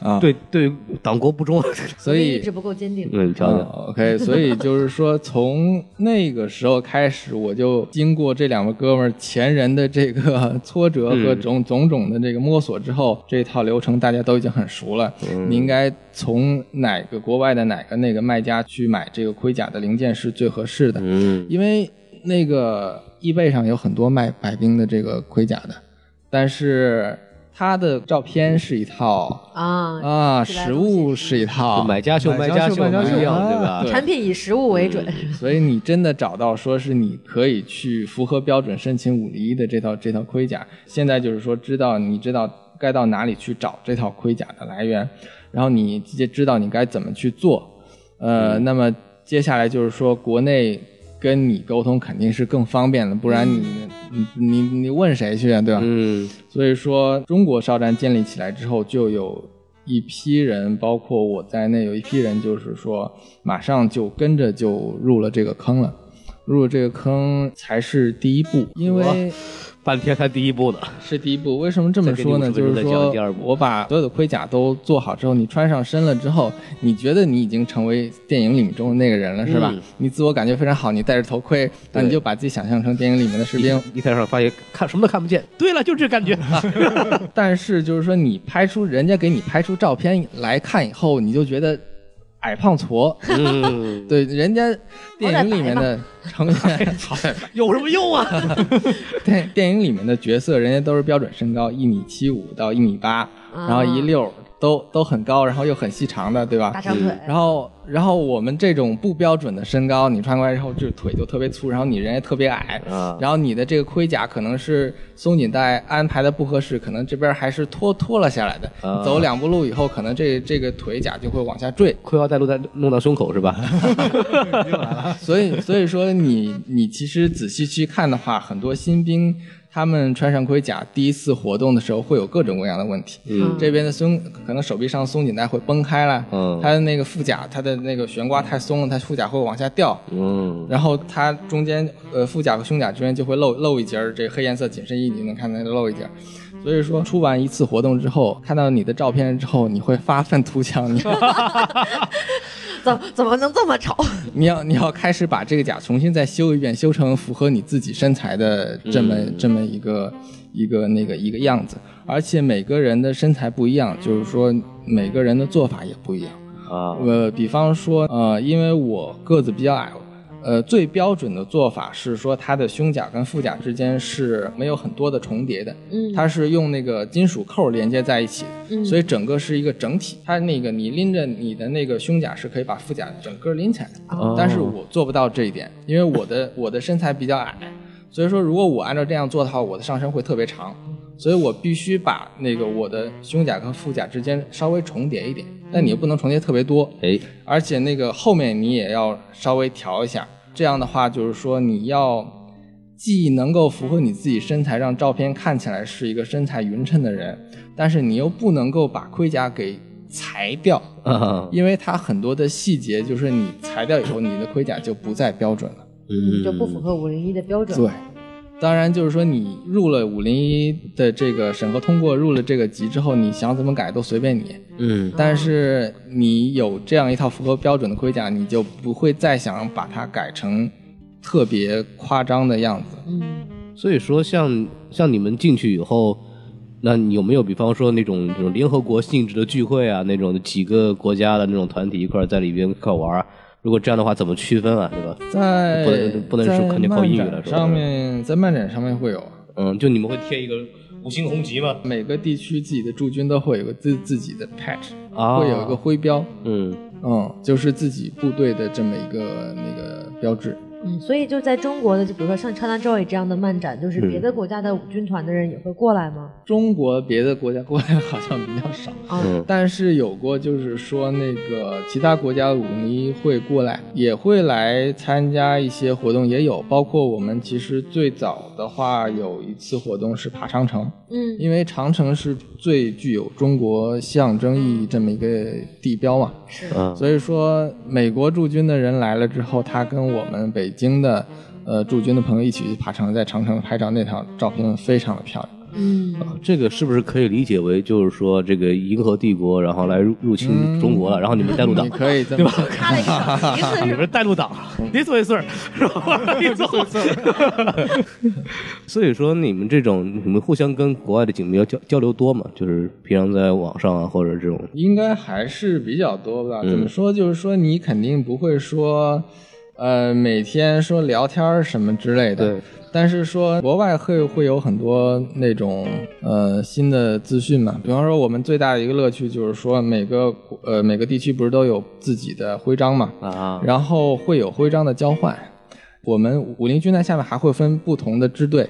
啊，对对，党国不忠。所以意志不够坚定。嗯，瞧瞧，哦 OK，所以就是说，从那个时候开始，我就经过这两位哥们儿前人的这个挫折和种种种的这个摸索之后，这套流程大家都已经很熟了。你应该从哪个国外的哪个那个卖家去买这个盔甲的零件是最合适的，嗯因为那个易贝上有很多卖白冰的这个盔甲的，但是它的照片是一套啊，啊，实物是一套，买家秀，买卖家秀家秀卖家秀不一样，啊对吧？产品以实物为准。所以你真的找到说是你可以去符合标准申请五零一的这套这套盔甲，现在就是说知道你知道该到哪里去找这套盔甲的来源，然后你直接知道你该怎么去做，呃，那么接下来就是说国内跟你沟通肯定是更方便的，不然你你你你问谁去啊，对吧？嗯所以说，中国哨站建立起来之后，就有一批人，包括我在内，有一批人就是说，马上就跟着就入了这个坑了。入了这个坑才是第一步，因为半天才第一步呢。是第一步。为什么这么说呢？再给你50分钟再就是说第二步，我把所有的盔甲都做好之后，你穿上身了之后，你觉得你已经成为电影里面中的那个人了，是吧？嗯你自我感觉非常好，你戴着头盔，那你就把自己想象成电影里面的士兵。一台上发现看什么都看不见。对了，就这感觉。但是就是说，你拍出人家给你拍出照片来看以后，你就觉得矮胖矬。嗯，对，人家电影里面的成员，有什么用啊？电电影里面的角色，人家都是标准身高一米七五到一米八，然后一溜儿都都很高，然后又很细长的，对吧大？长腿，然后，然后我们这种不标准的身高，你穿过来之后，就腿就特别粗，然后你人也特别矮，啊然后你的这个盔甲可能是松紧带安排的不合适，可能这边还是脱脱了下来的。啊走两步路以后，可能这这个腿甲就会往下坠。裤腰带露在弄到胸口是吧？所以，所以说你你其实仔细去看的话，很多新兵他们穿上盔甲第一次活动的时候，会有各种各样的问题。嗯这边的松可能手臂上松紧带会崩开了，嗯它的那个副甲他的那个悬挂太松了，他副甲会往下掉。嗯然后他中间呃副甲和胸甲之间就会漏漏一截儿，这个黑颜色紧身衣你能看到它漏一截儿。所以说出完一次活动之后，看到你的照片之后，你会发愤图强，你 怎怎么能这么丑？你要你要开始把这个甲重新再修一遍，修成符合你自己身材的这么、这么一个一个那个一个样子，而且每个人的身材不一样，就是说每个人的做法也不一样。啊，呃，比方说，呃，因为我个子比较矮，呃，最标准的做法是说，它的胸甲跟腹甲之间是没有很多的重叠的，嗯。它是用那个金属扣连接在一起的，嗯。所以整个是一个整体。它那个你拎着你的那个胸甲是可以把腹甲整个拎起来的，哦。但是我做不到这一点，因为我的我的身材比较矮，所以说如果我按照这样做的话，我的上身会特别长，所以我必须把那个我的胸甲和腹甲之间稍微重叠一点，但你又不能重叠特别多，哎，而且那个后面你也要稍微调一下，这样的话就是说你要既能够符合你自己身材，让照片看起来是一个身材匀称的人，但是你又不能够把盔甲给裁掉，啊，因为它很多的细节就是你裁掉以后，你的盔甲就不再标准了。嗯，就不符合五零一的标准。对，当然就是说你入了五零一的这个审核通过，入了这个级之后，你想怎么改都随便你。嗯但是你有这样一套符合标准的盔甲，你就不会再想把它改成特别夸张的样子。嗯，所以说像像你们进去以后，那你有没有比方说那种这种联合国性质的聚会啊，那种几个国家的那种团体一块在里边一块玩儿？如果这样的话，怎么区分啊？对吧？在不能不能说肯定靠英语了上面，在漫展上面会有嗯，就你们会贴一个五星红旗吗？每个地区自己的驻军都会有个自自己的 patch，、啊会有一个徽标，嗯嗯，就是自己部队的这么一个那个标志。嗯，所以就在中国的，就比如说像 China Joy 这样的漫展，就是别的国家的军团的人也会过来吗？中国别的国家过来好像比较少，啊，嗯。但是有过，就是说那个其他国家的五零一会过来，也会来参加一些活动，也有。包括我们其实最早的话有一次活动是爬长城，嗯。因为长城是最具有中国象征意义这么一个地标嘛，是。嗯。所以说美国驻军的人来了之后，他跟我们北京的呃驻军的朋友一起去爬长，在长城拍照，那套照片非常的漂亮。嗯这个是不是可以理解为就是说这个银河帝国然后来入入侵中国了，然后你们带路党你，可以这么他的意思 你们带路党，你做一事儿是吧？你做一事儿。所以说你们这种你们互相跟国外的警民要交交流多嘛？就是平常在网上啊或者这种应该还是比较多吧。嗯怎么说？就是说你肯定不会说，呃，每天说聊天儿什么之类的。对。但是说国外会会有很多那种呃新的资讯嘛，比方说我们最大的一个乐趣就是说每个呃每个地区不是都有自己的徽章嘛，啊，然后会有徽章的交换。我们武林军在下面还会分不同的支队，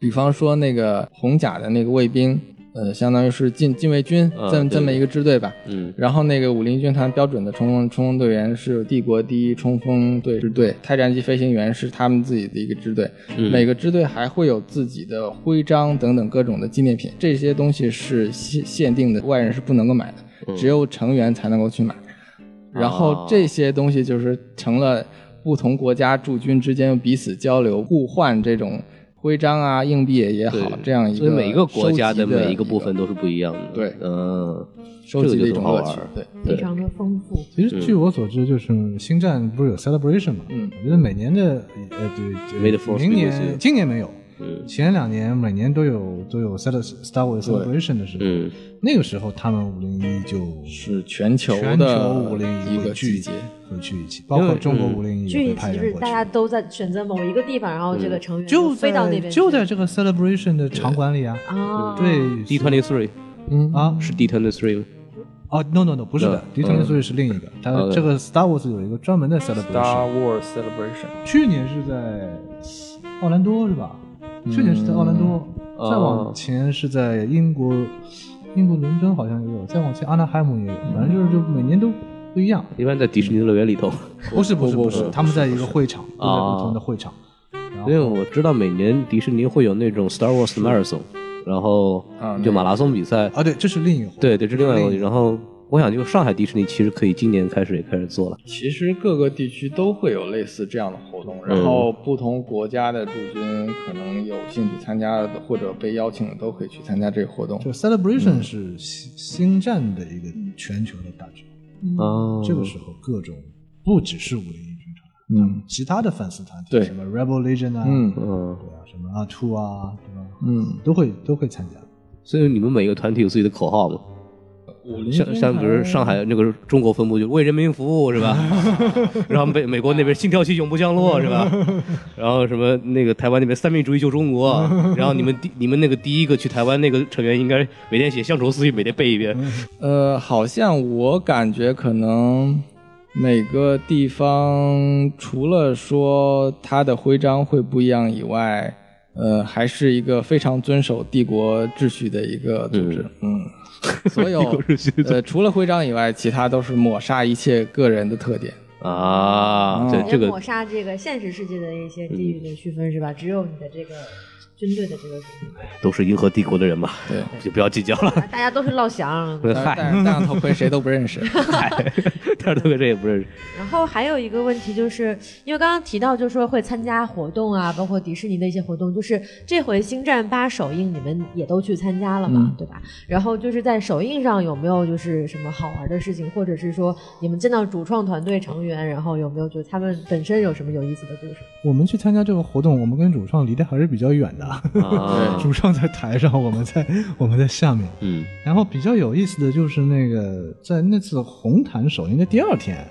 比方说那个红甲的那个卫兵，呃，相当于是禁禁卫军这么这么一个支队吧。嗯然后那个武林军团标准的冲锋冲锋队员是帝国第一冲锋队支队，泰战机飞行员是他们自己的一个支队。嗯每个支队还会有自己的徽章等等各种的纪念品，这些东西是限限定的，外人是不能够买的，只有成员才能够去买。然后这些东西就是成了不同国家驻军之间彼此交流、互换这种徽章啊、硬币也好，这样一个所以每一个国家的每一个部分都是不一样的。对嗯，收集的一这种乐趣。对，非常的丰富。其实据我所知，就是星战不是有 celebration 嘛？嗯我觉得每年的呃对明年今年没有，嗯。前两年每年都有都有 cele Star Wars celebration 的时候，嗯。那个时候他们五零一就是全球全球的五零一个聚季节。会聚一起，包括中国五零一聚一起就是。大家都在选择某一个地方，然后这个成员就飞到那边，就在这个 celebration 的场馆里啊，啊，对，D twenty three 嗯。啊。是 D twenty three 哦，no no no，不是的。d 嗯 t 3是另一个，它嗯这个 Star Wars 有一个专门的 celebration，Star Wars Celebration，去年是在奥兰多是吧？去年是在奥兰多，哦再往前是在英国，英国伦敦好像也有，再往前阿纳海姆也有，反正就是就每年都不一样。一般在迪士尼乐园里头，不是不是不不是，他们在一个会场，都在啊不同的会场。然因为我知道每年迪士尼会有那种 Star Wars Marathon，然后啊就马拉松比赛。啊，对，这是另一个。对对，这是另外一个然后我想，就上海迪士尼其实可以今年开始也开始做了。其实各个地区都会有类似这样的活动，然后不同国家的驻军可能有兴趣参加的或者被邀请的都可以去参加这个活动就。celebration 是星星战的一个全球的大剧。哦，这个时候各种不只是五零一军团，嗯其他的粉丝团体，对什么 Rebel Legion 啊，嗯嗯，对啊，什么阿兔啊，对吧？嗯，都会都会参加。所以你们每个团体有自己的口号吗？像像比如上海那个中国分部就为人民服务是吧？然后美美国那边心跳器永不降落是吧？然后什么那个台湾那边三民主义救中国，然后你们第你们那个第一个去台湾那个成员应该每天写乡愁思绪，每天背一遍。呃，好像我感觉可能每个地方除了说它的徽章会不一样以外，呃，还是一个非常遵守帝国秩序的一个组织。嗯，所有 呃除了徽章以外，其他都是抹杀一切个人的特点。啊，这个抹杀这个现实世界的一些地域的区分是吧？只有你的这个军队的这个都是银河帝国的人嘛，对，就不要计较了。大家都是老乡。戴上戴上头盔谁都不认识。戴上头盔谁也不认识。然后还有一个问题，就是因为刚刚提到，就是说会参加活动啊，包括迪士尼的一些活动，就是这回《星战八》首映你们也都去参加了嘛，嗯对吧？然后就是在首映上有没有就是什么好玩的事情，或者是说你们见到主创团队成员，然后有没有就他们本身有什么有意思的故事？我们去参加这个活动，我们跟主创离得还是比较远的。啊，主唱在台上，我们在 我们在下面。嗯。然后比较有意思的就是那个在那次红毯首映的第二天，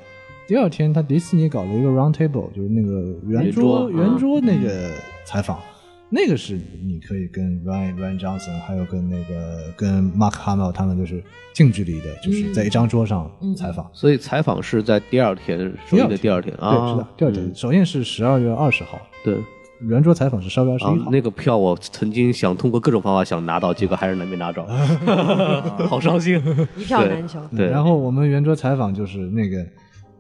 第二天他迪士尼搞了一个 round table，就是那个圆圆桌桌圆桌那个采访，那个是你可以跟 Ryan Ryan Johnson 还有跟那个跟 Mark Hamill 他们就是近距离的，就是在一张桌上采访。所以采访是在第二天首映的第二天啊，对，是的，第二天、首映是十二月二十号，对。圆桌采访是十二月二十啊一号。，那个票我曾经想通过各种方法想拿到，结果还是没拿着，好伤心。一票难求。对，然后我们圆桌采访就是那个，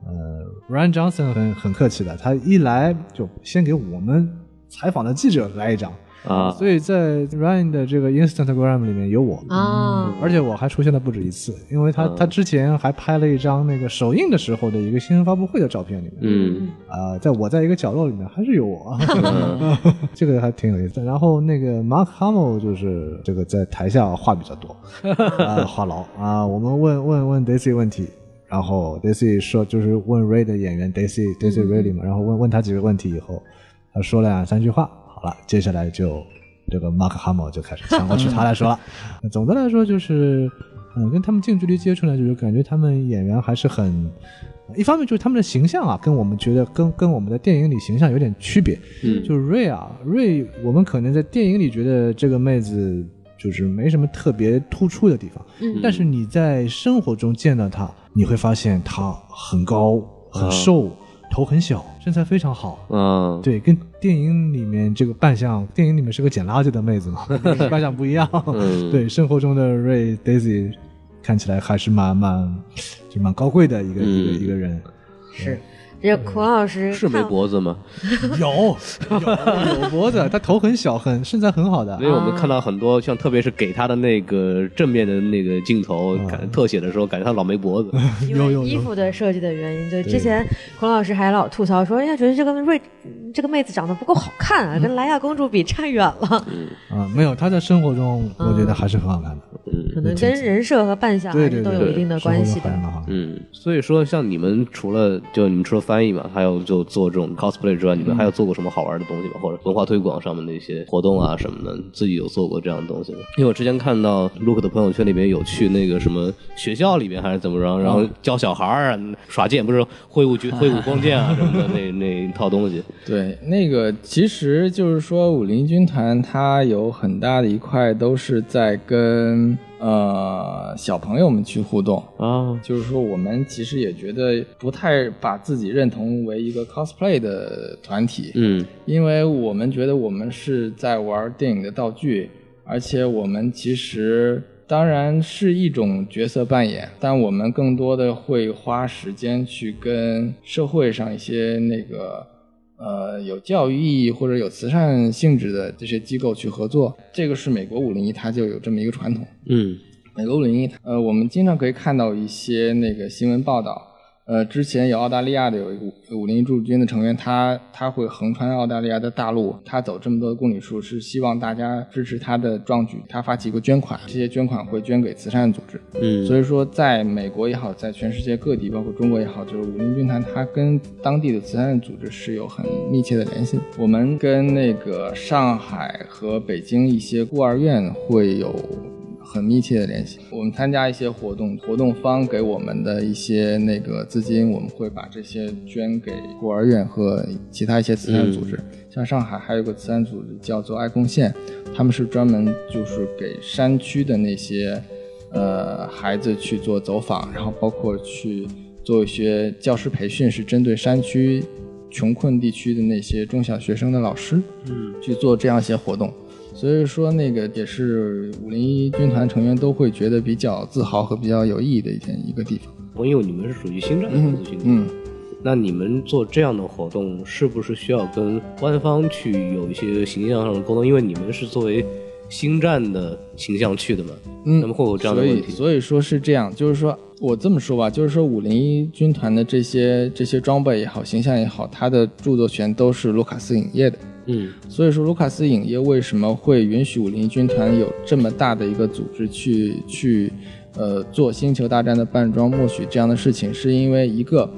呃，Ryan Johnson 很很客气的，他一来就先给我们采访的记者来一张，啊，所以在 Ryan 的这个 Instagram 里面有我，啊，而且我还出现了不止一次，因为他、嗯他之前还拍了一张那个首映的时候的一个新闻发布会的照片里面，嗯。啊、在我在一个角落里面还是有我，这个还挺有意思。然后那个 Mark Hamill 就是这个在台下话比较多，啊、话痨。啊。我们问问问 Daisy 问题，然后 Daisy 说就是问 Ray 的演员 Daisy Daisy Ridley 嘛，然后问问他几个问题以后，他说了两三句话，好了，接下来就这个 Mark Hamill 就开始抢过去他来说了。总的来说就是，嗯，跟他们近距离接触呢，就是感觉他们演员还是很。一方面就是他们的形象啊，跟我们觉得跟跟我们的电影里形象有点区别。嗯就是瑞啊，瑞，我们可能在电影里觉得这个妹子就是没什么特别突出的地方，嗯但是你在生活中见到她，你会发现她很高、很瘦、头很小，身材非常好。嗯，对，跟电影里面这个扮相，电影里面是个捡垃圾的妹子嘛，扮相不一样。嗯对，生活中的瑞 Daisy 看起来还是蛮蛮就蛮高贵的一个、一个嗯一个人。是。这孔老师是没脖子吗？有有有脖子，他头很小，很身材很好的。所以我们看到很多像，特别是给他的那个正面的那个镜头，感特写的时候，感觉他老没脖子。因有有有。为衣服的设计的原因，就之前孔老师还老吐槽说，哎呀，觉得这个瑞这个妹子长得不够好看啊，跟莱娅公主比差远了，啊，没有，她在生活中我觉得还是很好看的。可能跟人设和扮相还是都有一定的关系的。嗯，所以说像你们除了就你们除了翻译嘛，还有就做这种 cosplay 之外，你们还有做过什么好玩的东西吗？或者文化推广上面的一些活动啊什么的，自己有做过这样的东西吗？因为我之前看到 Look 的朋友圈里面有去那个什么学校里面还是怎么着，然后教小孩儿啊耍剑，不是挥舞军 挥舞光剑啊什么的那 那一套东西。对，那个其实就是说，武林军团它有很大的一块都是在跟呃小朋友们去互动。啊，就是说，我们其实也觉得不太把自己认同为一个 cosplay 的团体，嗯因为我们觉得我们是在玩电影的道具，而且我们其实当然是一种角色扮演，但我们更多的会花时间去跟社会上一些那个呃有教育意义或者有慈善性质的这些机构去合作。这个是美国五零一，它就有这么一个传统。嗯美国五零一，呃，我们经常可以看到一些那个新闻报道，呃，之前有澳大利亚的有一个武武林驻军的成员，他他会横穿澳大利亚的大陆，他走这么多的公里数，是希望大家支持他的壮举。他发起一个捐款，这些捐款会捐给慈善组织。嗯所以说，在美国也好，在全世界各地，包括中国也好，就是武林军团，它跟当地的慈善组织是有很密切的联系。我们跟那个上海和北京一些孤儿院会有很密切的联系。我们参加一些活动，活动方给我们的一些那个资金，我们会把这些捐给孤儿院和其他一些慈善组织。像上海还有个慈善组织叫做爱贡献，他们是专门就是给山区的那些呃孩子去做走访，然后包括去做一些教师培训，是针对山区穷困地区的那些中小学生的老师，嗯，去做这样一些活动。所以说，那个也是五零一军团成员都会觉得比较自豪和比较有意义的一天一个地方。我因为你们是属于星战的合作军队，嗯，那你们做这样的活动，是不是需要跟官方去有一些形象上的沟通？因为你们是作为星战的形象去的嘛，嗯那么会有这样的所问题？以所以说是这样，就是说我这么说吧，就是说五零一军团的这些这些装备也好，形象也好，它的著作权都是卢卡斯影业的。嗯。所以说，卢卡斯影业为什么会允许五零一军团有这么大的一个组织去去呃做《星球大战》的扮装默许这样的事情，是因为一个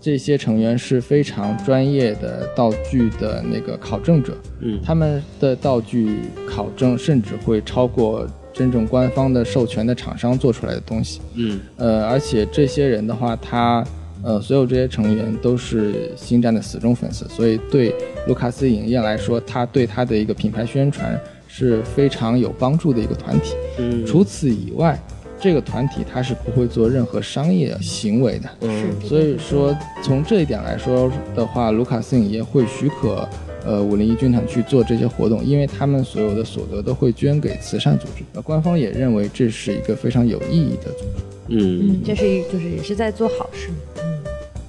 这些成员是非常专业的道具的那个考证者，嗯。他们的道具考证甚至会超过真正官方的授权的厂商做出来的东西。嗯。呃，而且这些人的话，他呃，所有这些成员都是星战的死忠粉丝，所以对卢卡斯影业来说，他对他的一个品牌宣传是非常有帮助的一个团体。嗯，除此以外，这个团体它是不会做任何商业行为的。嗯所以说，从这一点来说的话，卢卡斯影业会许可呃五零一军团去做这些活动，因为他们所有的所得都会捐给慈善组织。呃，官方也认为这是一个非常有意义的组织。嗯嗯，这是一就是也是在做好事。嗯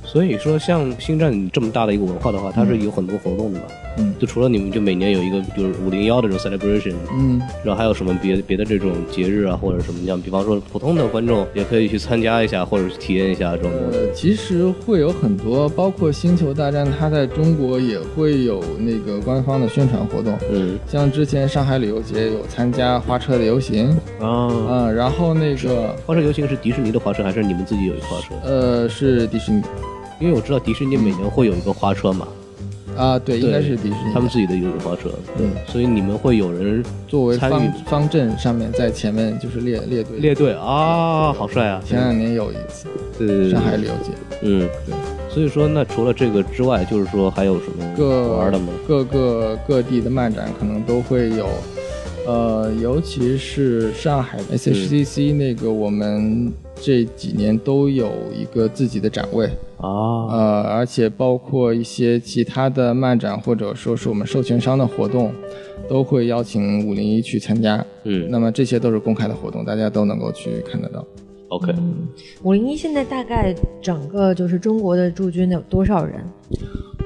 所以说，像星战这么大的一个文化的话，它是有很多活动的嘛。嗯就除了你们就每年有一个就是五零幺的这种 celebration，嗯。然后还有什么别别的这种节日啊，或者什么像比方说普通的观众也可以去参加一下，或者去体验一下这种东西。呃，其实会有很多，包括《星球大战》，它在中国也会有那个官方的宣传活动。嗯像之前上海旅游节有参加花车的游行，啊，啊、然后那个花车游行是迪士尼的花车，还是你们自己有一个花车？呃是迪士尼因为我知道迪士尼每年会有一个花车嘛，啊，对，应该是迪士尼，他们自己的有一个花车，对，所以你们会有人作为参与方方阵上面在前面就是列列队。列队啊，好帅啊！前两年有一次对对对，上海旅游节，嗯，对。所以说，那除了这个之外，就是说还有什么各玩的吗？各个各地的漫展可能都会有，呃，尤其是上海嗯 SHCC 那个，我们这几年都有一个自己的展位，啊，呃，而且包括一些其他的漫展或者说是我们授权商的活动，都会邀请五零一去参加。嗯那么这些都是公开的活动，大家都能够去看得到。，OK，五零一现在大概整个就是中国的驻军有多少人？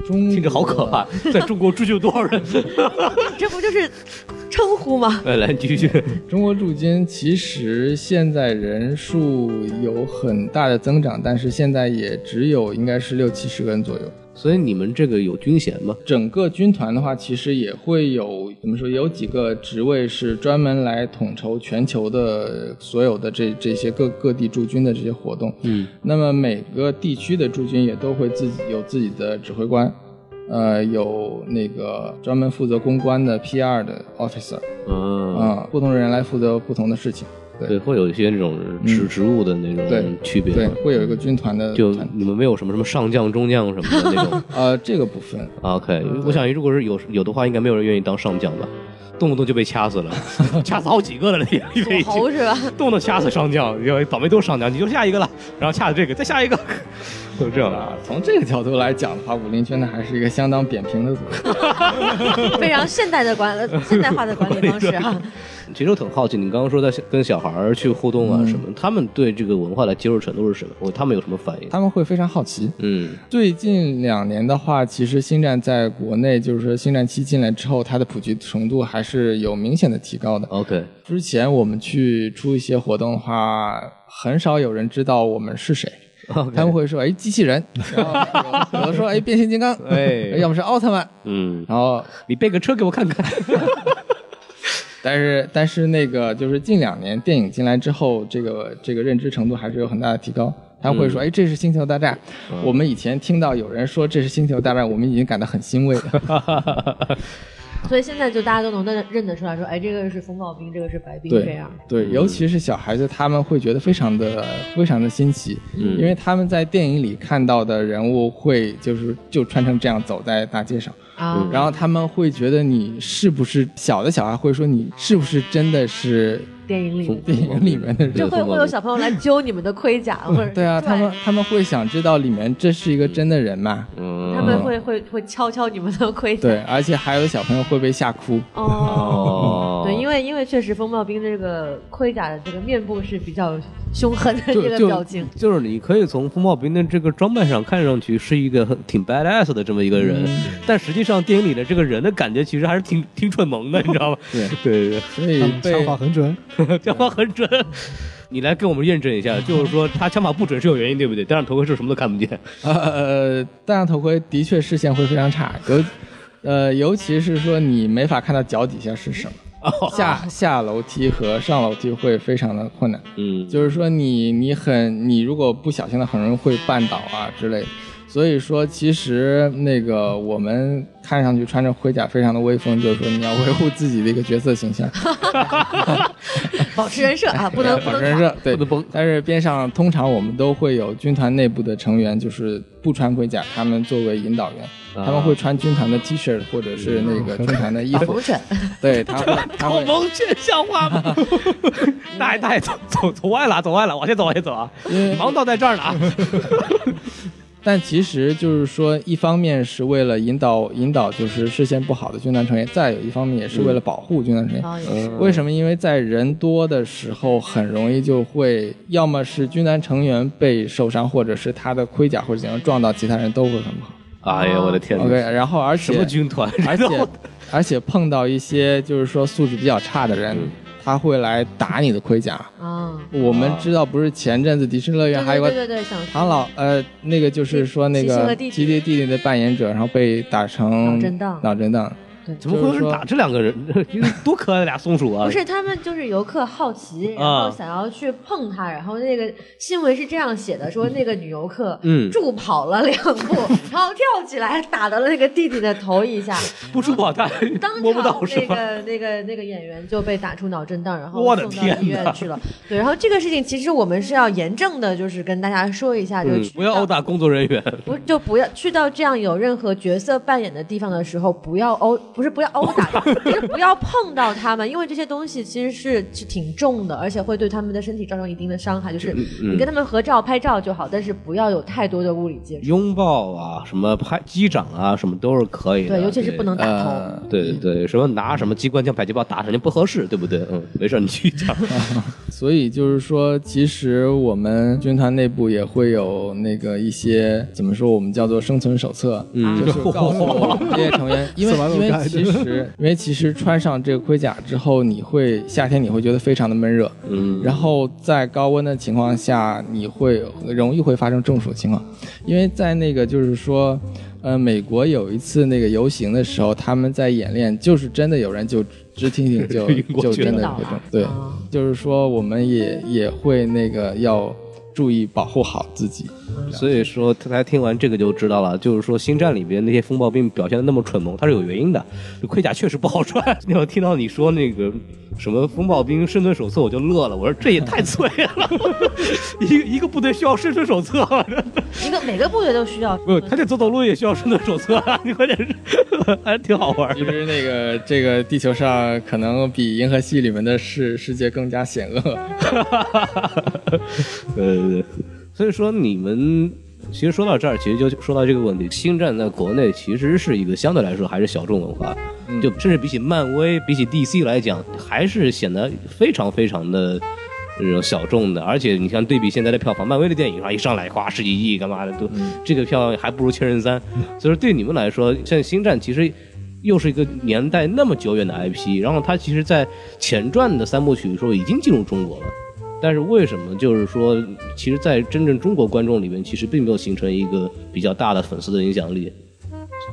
中听着好可怕，在中国驻军有多少人？这不就是称呼吗？来来，你继续。中国驻军其实现在人数有很大的增长，但是现在也只有应该是六七十个人左右。所以你们这个有军衔吗？整个军团的话，其实也会有怎么说，有几个职位是专门来统筹全球的所有的这这些各各地驻军的这些活动。嗯那么每个地区的驻军也都会自己有自己的指挥官，呃，有那个专门负责公关的 PR 的 officer，嗯，啊、不同人来负责不同的事情。对。对，会有一些那种植植物的那种区别对吗。，会有一个军团的就你们没有什么什么上将、中将什么的那种。呃 这个部分。OK，我想如果是有有的话，应该没有人愿意当上将吧，动不动就被掐死了，掐死好几个了，那里面已锁经喉是吧？动不动掐死上将，要倒霉都是上将，你就下一个了，然后掐死这个，再下一个，就这样。啊，从这个角度来讲的话，武林圈呢还是一个相当扁平的组织。非常现代的管现代化的管理方式哈。其实我挺好奇，你刚刚说在跟小孩儿去互动啊什么，他们对这个文化的接受程度是什么？我他们有什么反应？他们会非常好奇。嗯最近两年的话，其实星战在国内，就是说星战七进来之后，它的普及程度还是有明显的提高的。，OK，之前我们去出一些活动的话，很少有人知道我们是谁。他们会说哎机器人，然后有的说哎变形金刚，哎要么是奥特曼，嗯，然后你备个车给我看看。但是但是那个就是近两年电影进来之后，这个这个认知程度还是有很大的提高。他们会说：“哎，这是星球大战。我们以前听到有人说这是星球大战，我们已经感到很欣慰了。所以现在就大家都能认认得出来说，哎，这个是风暴冰，这个是白冰这样。对，尤其是小孩子，他们会觉得非常的非常的新奇，因为他们在电影里看到的人物会就是就穿成这样走在大街上，啊，然后他们会觉得你是不是小的小孩会说你是不是真的是电影里电影里面的人？就会会有小朋友来揪你们的盔甲，或者对啊，他们他们会想知道里面这是一个真的人吗？嗯，他们会会会敲敲你们的盔甲。对，而且还有小朋友会被吓哭。哦，哦，对，因为因为确实风暴兵这个盔甲的这个面部是比较凶狠的这个表情。就是你可以从风暴兵的这个装扮上看上去是一个很挺 badass 的这么一个人，但实际上电影里的这个人的感觉其实还是挺挺蠢萌的，你知道吗？对对对所以他枪法很准，枪法很准。你来给我们验证一下，就是说他枪法不准是有原因，对不对？戴上头盔是什么都看不见。呃，戴上头盔的确视线会非常差，尤呃，尤其是说你没法看到脚底下是什么。下下楼梯和上楼梯会非常的困难，嗯，就是说你你很你如果不小心的很容易会绊倒啊之类的，所以说其实那个我们看上去穿着盔甲非常的威风，就是说你要维护自己的一个角色形象 保持人设啊，不能保持人设，对不能崩但是边上通常我们都会有军团内部的成员，就是不穿盔甲，他们作为引导员，他们会穿军团的 T 恤或者是那个军团的衣服。对，他会他会好蒙圈像话吗？大爷大爷，走走走歪了，走歪了，往前走，往前走啊！盲道在这儿呢啊！但其实就是说，一方面是为了引导引导就是视线不好的军团成员，再有一方面也是为了保护军团成员。为什么？因为在人多的时候，很容易就会要么是军团成员被受伤，或者是他的盔甲或者怎样撞到其他人都会很不好。哎呀，我的天哪 OK，然后而且什么军团？而且 而且碰到一些就是说素质比较差的人，他会来打你的盔甲。啊，我们知道，不是前阵子迪士尼乐园还有个对对对对，想唐老呃，那个就是说那个吉吉迪弟弟的扮演者，然后被打成脑震荡脑震荡。怎么会有人打这两个人？多可爱的俩松鼠啊！不是，他们就是游客好奇，然啊后想要去碰它，然后那个新闻是这样写的，说那个女游客嗯助跑了两步，然后跳起来打到了那个弟弟的头一下，不助跑他当摸不场到是吧？那个那个那个演员就被打出脑震荡，然后送到医院去了。对，然后这个事情其实我们是要严正的，就是跟大家说一下，就不要殴打工作人员。不就不要去到这样有任何角色扮演的地方的时候，不要殴，不是不要殴打，就是不要碰到他们，因为这些东西其实是是挺重的，而且会对他们的身体造成一定的伤害。就是嗯你跟他们合照拍照就好，但是不要有太多的物理接触。拥抱啊，什么拍击掌啊，什么都是可以的。对，尤其是不能打头。呃，对。对对，什么拿什么机关枪、迫击炮打人家不合适，对不对？嗯，没事，你继续讲。所以就是说，其实我们军团内部也会有那个一些怎么说，我们叫做生存手册，嗯就是告诉我们这些成员，因为因为其实 因为其实穿上这个盔甲之后，你会夏天你会觉得非常的闷热，嗯，然后在高温的情况下，你会容易会发生中暑的情况，因为在那个就是说，呃，美国有一次那个游行的时候，他们在演练，就是真的有人就直挺挺就 就真的会中，对，啊。就是说我们也也会那个要注意保护好自己。所以说，大家听完这个就知道了，就是说《星战》里边那些风暴兵表现的那么蠢萌，它是有原因的。这盔甲确实不好穿。那我听到你说那个什么风暴兵生存手册，我就乐了。我说这也太脆了，一个一个部队需要生存手册，一个每个部队都需要。不是，他这走走路也需要生存手册啊！你关键是还挺好玩的。其实那个这个地球上可能比银河系里面的世世界更加险恶。呃，所以说你们其实说到这儿，其实就说到这个问题，星战在国内其实是一个相对来说还是小众文化，就甚至比起漫威、比起 DC 来讲，还是显得非常非常的。这种小众的，而且你看对比现在的票房，漫威的电影啊一上来哗十几亿，干嘛的都，这个票房还不如《千人三》，所以说对你们来说，像《星战》其实又是一个年代那么久远的 IP，然后它其实在前传的三部曲的时候已经进入中国了，但是为什么就是说，其实，在真正中国观众里面，其实并没有形成一个比较大的粉丝的影响力？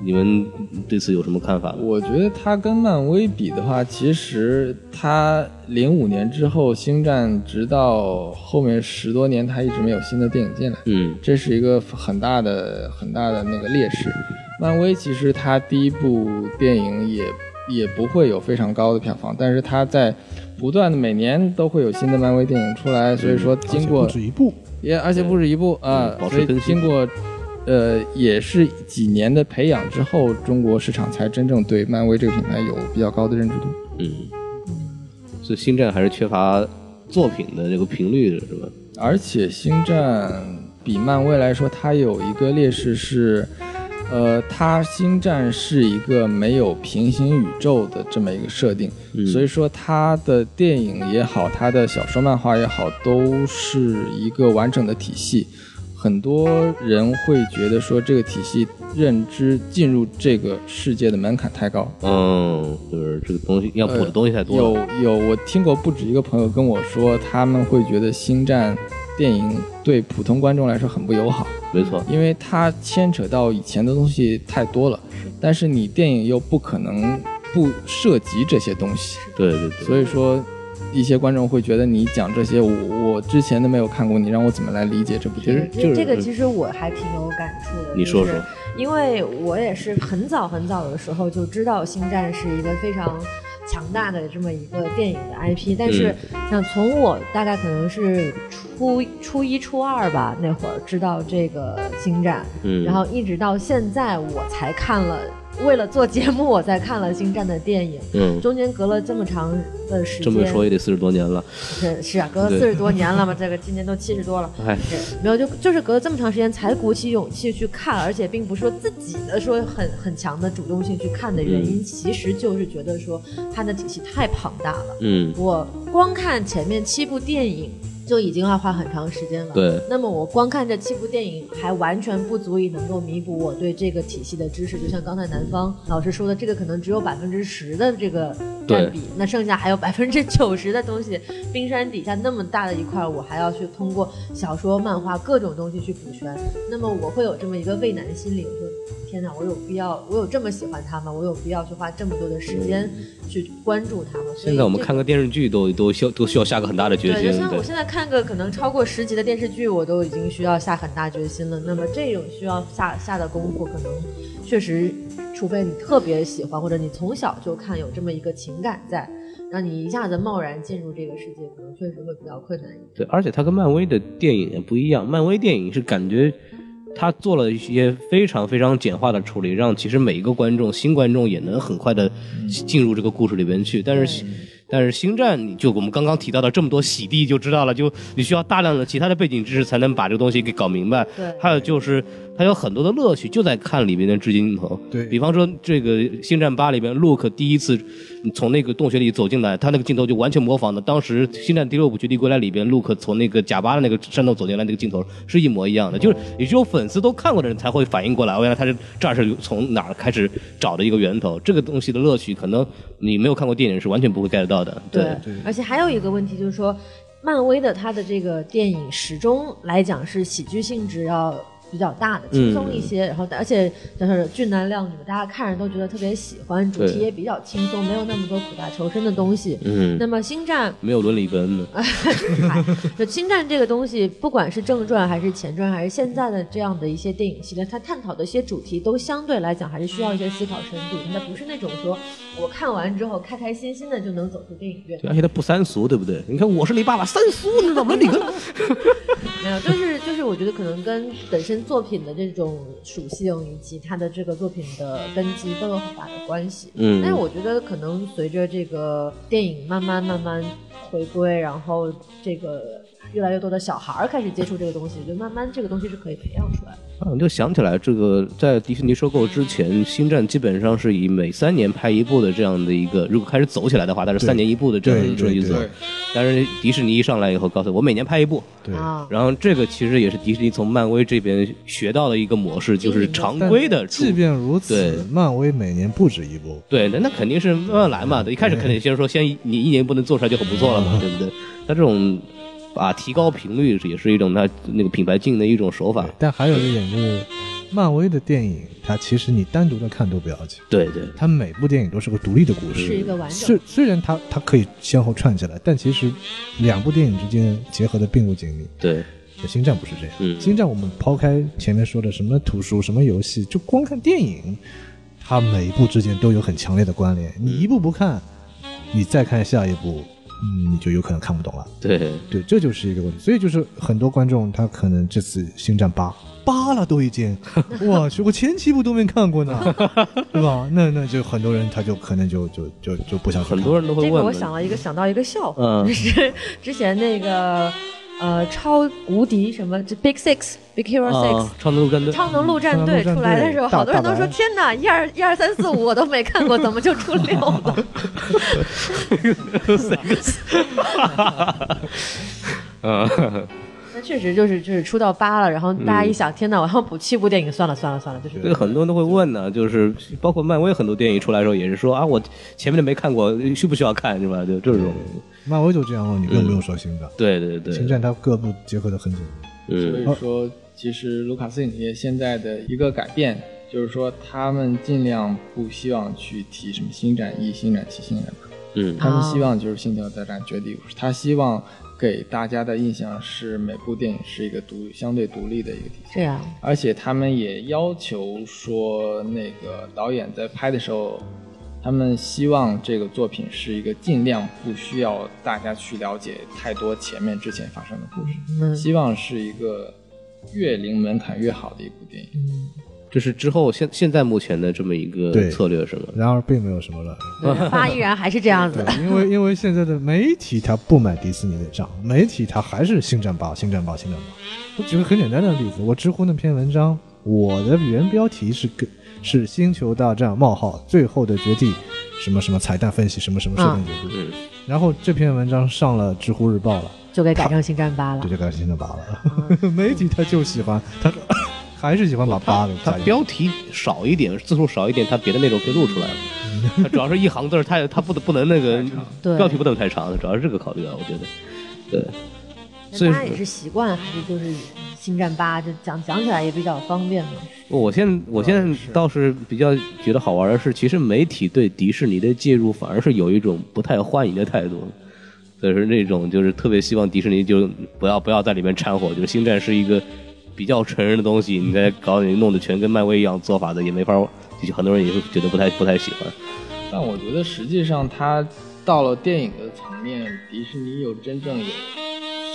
你们对此有什么看法？我觉得它跟漫威比的话，其实它零五年之后，星战直到后面十多年，它一直没有新的电影进来，嗯这是一个很大的很大的那个劣势。漫威其实它第一部电影也也不会有非常高的票房，但是它在不断的每年都会有新的漫威电影出来，所以说经过不止一部，也而且不止一部啊所以经过呃也是几年的培养之后，中国市场才真正对漫威这个品牌有比较高的认知度。嗯，所以星战还是缺乏作品的这个频率的，是吧？而且星战比漫威来说，它有一个劣势是，呃，它星战是一个没有平行宇宙的这么一个设定，嗯所以说它的电影也好，它的小说漫画也好，都是一个完整的体系。很多人会觉得说这个体系认知进入这个世界的门槛太高，嗯，就是这个东西要补的东西太多了。有有，我听过不止一个朋友跟我说，他们会觉得《星战》电影对普通观众来说很不友好，没错，因为它牵扯到以前的东西太多了，但是你电影又不可能不涉及这些东西，对对对。所以说。一些观众会觉得你讲这些，我我之前都没有看过，你让我怎么来理解这部电影？这就是这个其实我还挺有感触的。你说说就是因为我也是很早很早的时候就知道《星战》是一个非常强大的这么一个电影的 IP，但是像从我大概可能是初初一初二吧那会儿知道这个《星战》，嗯然后一直到现在我才看了。为了做节目，我才看了《星战》的电影，嗯，中间隔了这么长的时间。这么说也得四十多年了。是是啊，隔了四十多年了嘛，这个今年都七十多了。哎，没有，就就是隔了这么长时间才鼓起勇气去看，而且并不是说自己的说很很强的主动性去看的原因，其实就是觉得说它的体系太庞大了。嗯，我光看前面七部电影就已经要花很长时间了。对，那么我光看这七部电影还完全不足以能够弥补我对这个体系的知识。就像刚才南方老师说的，这个可能只有百分之十的这个占比，那剩下还有百分之九十的东西，冰山底下那么大的一块，我还要去通过小说、漫画各种东西去补全。那么我会有这么一个畏难的心理，我说天哪，我有必要，我有这么喜欢他吗？我有必要去花这么多的时间去关注他吗？所以现在我们看个电视剧都都需要都需要下个很大的决心对，就像我现在看个可能超过十集的电视剧，我都已经需要下很大决心了。那么这种需要下下的功夫，可能确实，除非你特别喜欢，或者你从小就看有这么一个情感在，让你一下子贸然进入这个世界，可能确实会比较困难一点。对，而且它跟漫威的电影也不一样，漫威电影是感觉它做了一些非常非常简化的处理，让其实每一个观众新观众也能很快的进入这个故事里边去。但是，但是星战，你就我们刚刚提到的这么多洗地就知道了，就你需要大量的其他的背景知识才能把这个东西给搞明白。对还有就是它有很多的乐趣就在看里面的致敬镜头。对比方说这个《星战八》里边，Luke 第一次从那个洞穴里走进来，他那个镜头就完全模仿的当时《星战》第六部《绝地归来》里边，Luke 从那个贾巴的那个山洞走进来那个镜头是一模一样的，就是也只有粉丝都看过的人才会反应过来，哦，原来他是这儿是从哪儿开始找的一个源头。这个东西的乐趣，可能你没有看过电影是完全不会 get 到的。对，而且还有一个问题就是说，漫威的它的这个电影始终来讲是喜剧性质要比较大的，轻松一些，然后而且就是俊男靓女，大家看着都觉得特别喜欢，主题也比较轻松，没有那么多苦大仇深的东西。嗯，那么星战，没有伦理根的。就星战这个东西，不管是正传还是前传，还是现在的这样的一些电影系列，它探讨的一些主题都相对来讲还是需要一些思考深度，它不是那种说我看完之后开开心心的就能走出电影院。对，而且他不三俗，对不对？你看我是你爸爸，三俗，你知道吗？伦理根。没有，就是就是，我觉得可能跟本身作品的这种属性以及它的这个作品的根基都有很大的关系。嗯但是我觉得可能随着这个电影慢慢慢慢回归，然后这个越来越多的小孩儿开始接触这个东西，就慢慢这个东西是可以培养出来的。啊，我就想起来，这个在迪士尼收购之前，《星战》基本上是以每三年拍一部的这样的一个，如果开始走起来的话，它是三年一部的这样的一种意思对。但是迪士尼一上来以后，告诉我，我每年拍一部。对，啊，然后这个其实也是迪士尼从漫威这边学到的一个模式，就是常规的即。便如此对，漫威每年不止一部，对，那那肯定是慢慢来嘛。一开始肯定先说，先你一年不能做出来就很不错了嘛，对不对？他这种啊提高频率也是一种它那个品牌经营的一种手法。但还有一点就是，漫威的电影它其实你单独的看都不要紧，对对，它每部电影都是个独立的故事。是一个完整虽虽然它它可以先后串起来，但其实两部电影之间结合的并不紧密。对，星战不是这样，嗯星战我们抛开前面说的什么图书、什么游戏，就光看电影，它每一部之间都有很强烈的关联。你一部不看，你再看下一部，嗯，你就有可能看不懂了。对，对，这就是一个问题。所以就是很多观众他可能这次星战八八了都已经，我去，我前七部都没看过呢，对吧？那那就很多人他就可能就就就就不想去看很多人都会这个。我想了一个想到一个笑话，嗯就是之前那个呃超无敌什么这 Big Six Big Hero 啊 Six。，超能陆战队，超能陆战队出来的时候，好多人都说：“大大白天哪，一二一二三四五我都没看过，怎么就出六了嗯，？” 那确实就是就是出到八了，然后大家一想：“天哪，我要补七部电影，算了算了算了。”就是这个很多人都会问呢，就是包括漫威很多电影出来的时候也是说啊，我前面的没看过，需不需要看是吧？就这种，漫威就这样问你，更不用说星战。对对对，星战它各部结合的很紧密。所嗯以说，其实卢卡斯影业现在的一个改变，就是说他们尽量不希望去提什么新战一、新战七、星战八，嗯他们希望就是星球大战绝地武士，他希望给大家的印象是每部电影是一个独相对独立的一个体系。这样，而且他们也要求说，那个导演在拍的时候，他们希望这个作品是一个尽量不需要大家去了解太多前面之前发生的故事，嗯希望是一个越零门槛越好的一部电影。这是之后现现在目前的这么一个对策略是吗？然而并没有什么了。八依 然还是这样子的。因为因为现在的媒体他不买迪士尼的账，媒体他还是星战八、星战八、星战八。我举个很简单的例子，我知乎那篇文章，我的原标题是跟是星球大战冒号最后的绝地，什么什么彩蛋分析，什么什么设定角度。嗯然后这篇文章上了知乎日报了，就给改成星战八了这。就改成星战八了。媒体他就喜欢他。还是喜欢把八的它加进去标题少一点，字数少一点，它别的内容可以录出来了。它主要是一行字儿，它它不不能那个对标题不能太长，主要是这个考虑啊，我觉得。对，所以大家也是习惯，还是就是星战八，就讲讲起来也比较方便嘛。我现我现在倒是比较觉得好玩的是，其实媒体对迪士尼的介入反而是有一种不太欢迎的态度，就是那种就是特别希望迪士尼就不要不要在里面掺和，就是星战是一个比较成人的东西，你再搞你弄得全跟漫威一样做法的也没法，就很多人也会觉得不太不太喜欢。但我觉得实际上它到了电影的层面，迪士尼有真正有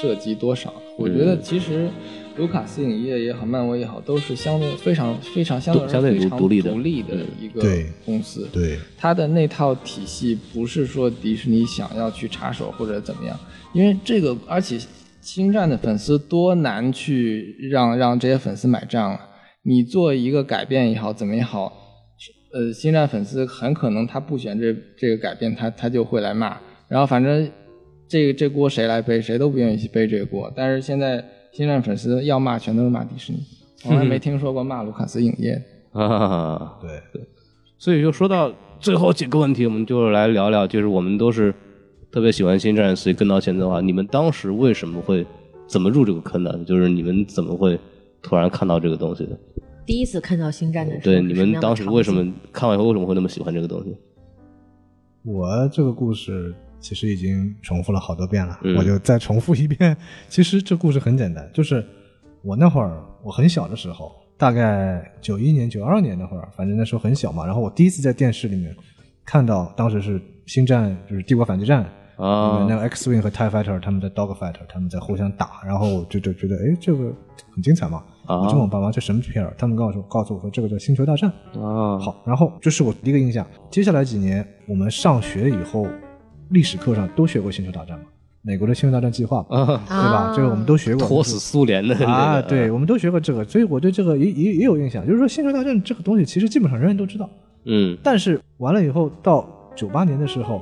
涉及多少？我觉得其实卢卡斯影业也好，漫威也好，都是相对非常非常相对相对独立的独立的一个公司。对，它的那套体系不是说迪士尼想要去插手或者怎么样，因为这个，而且星战的粉丝多难去让让这些粉丝买账啊！你做一个改变也好，怎么也好，呃，星战粉丝很可能他不选这这个改变，他他就会来骂，然后反正这个这锅谁来背，谁都不愿意去背这个锅。但是现在星战粉丝要骂，全都是骂迪士尼，从来没听说过骂卢卡斯影业的。啊，对，所以就说到最后几个问题，我们就来聊聊，就是我们都是特别喜欢星战，所以跟到现在的话，你们当时为什么会怎么入这个坑的？就是你们怎么会突然看到这个东西的？第一次看到星战的时候，对，你们当时为什么看完以后为什么会那么喜欢这个东西？我这个故事其实已经重复了好多遍了，嗯我就再重复一遍。其实这故事很简单，就是我那会儿我很小的时候，大概九一年、九二年那会儿，反正那时候很小嘛。然后我第一次在电视里面看到，当时是星战，就是帝国反击战。啊那个 X Wing 和 Tie Fighter 他们在 Dog Fighter，他们在互相打，然后我就就觉得，哎，这个很精彩嘛。啊我就问我爸妈这什么片儿，他们告诉我告诉我说这个叫星球大战。啊，好，然后这是我第一个印象。接下来几年，我们上学以后，历史课上都学过星球大战嘛，美国的星球大战计划对吧？这个我们都学过。拖死苏联的那个啊，对，，我们都学过这个，所以我对这个也也也有印象。就是说，星球大战这个东西，其实基本上人人都知道。嗯但是完了以后，到九八年的时候，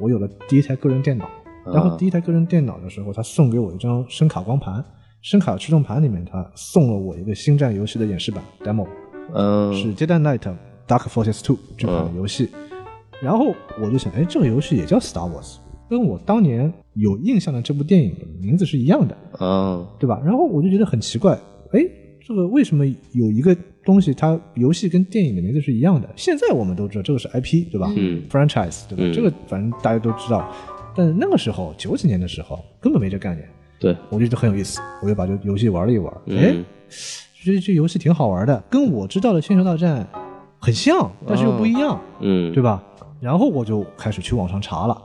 我有了第一台个人电脑，然后第一台个人电脑的时候，他送给我一张声卡光盘，声卡驱动盘里面他送了我一个星战游戏的演示版 demo。嗯是《Jedi Knight Dark Forces Two》这款游戏。然后我就想，哎，这个游戏也叫 Star Wars，跟我当年有印象的这部电影的名字是一样的，啊，对吧？然后我就觉得很奇怪，哎，这个为什么有一个东西它游戏跟电影的名字是一样的？现在我们都知道这个是 IP，对吧？嗯，franchise，对吧？嗯。这个反正大家都知道，但那个时候九几年的时候根本没这概念，对，我觉得很有意思，我就把这游戏玩了一玩，哎、嗯。觉得这游戏挺好玩的，跟我知道的《星球大战》很像，但是又不一样，嗯，对吧？然后我就开始去网上查了，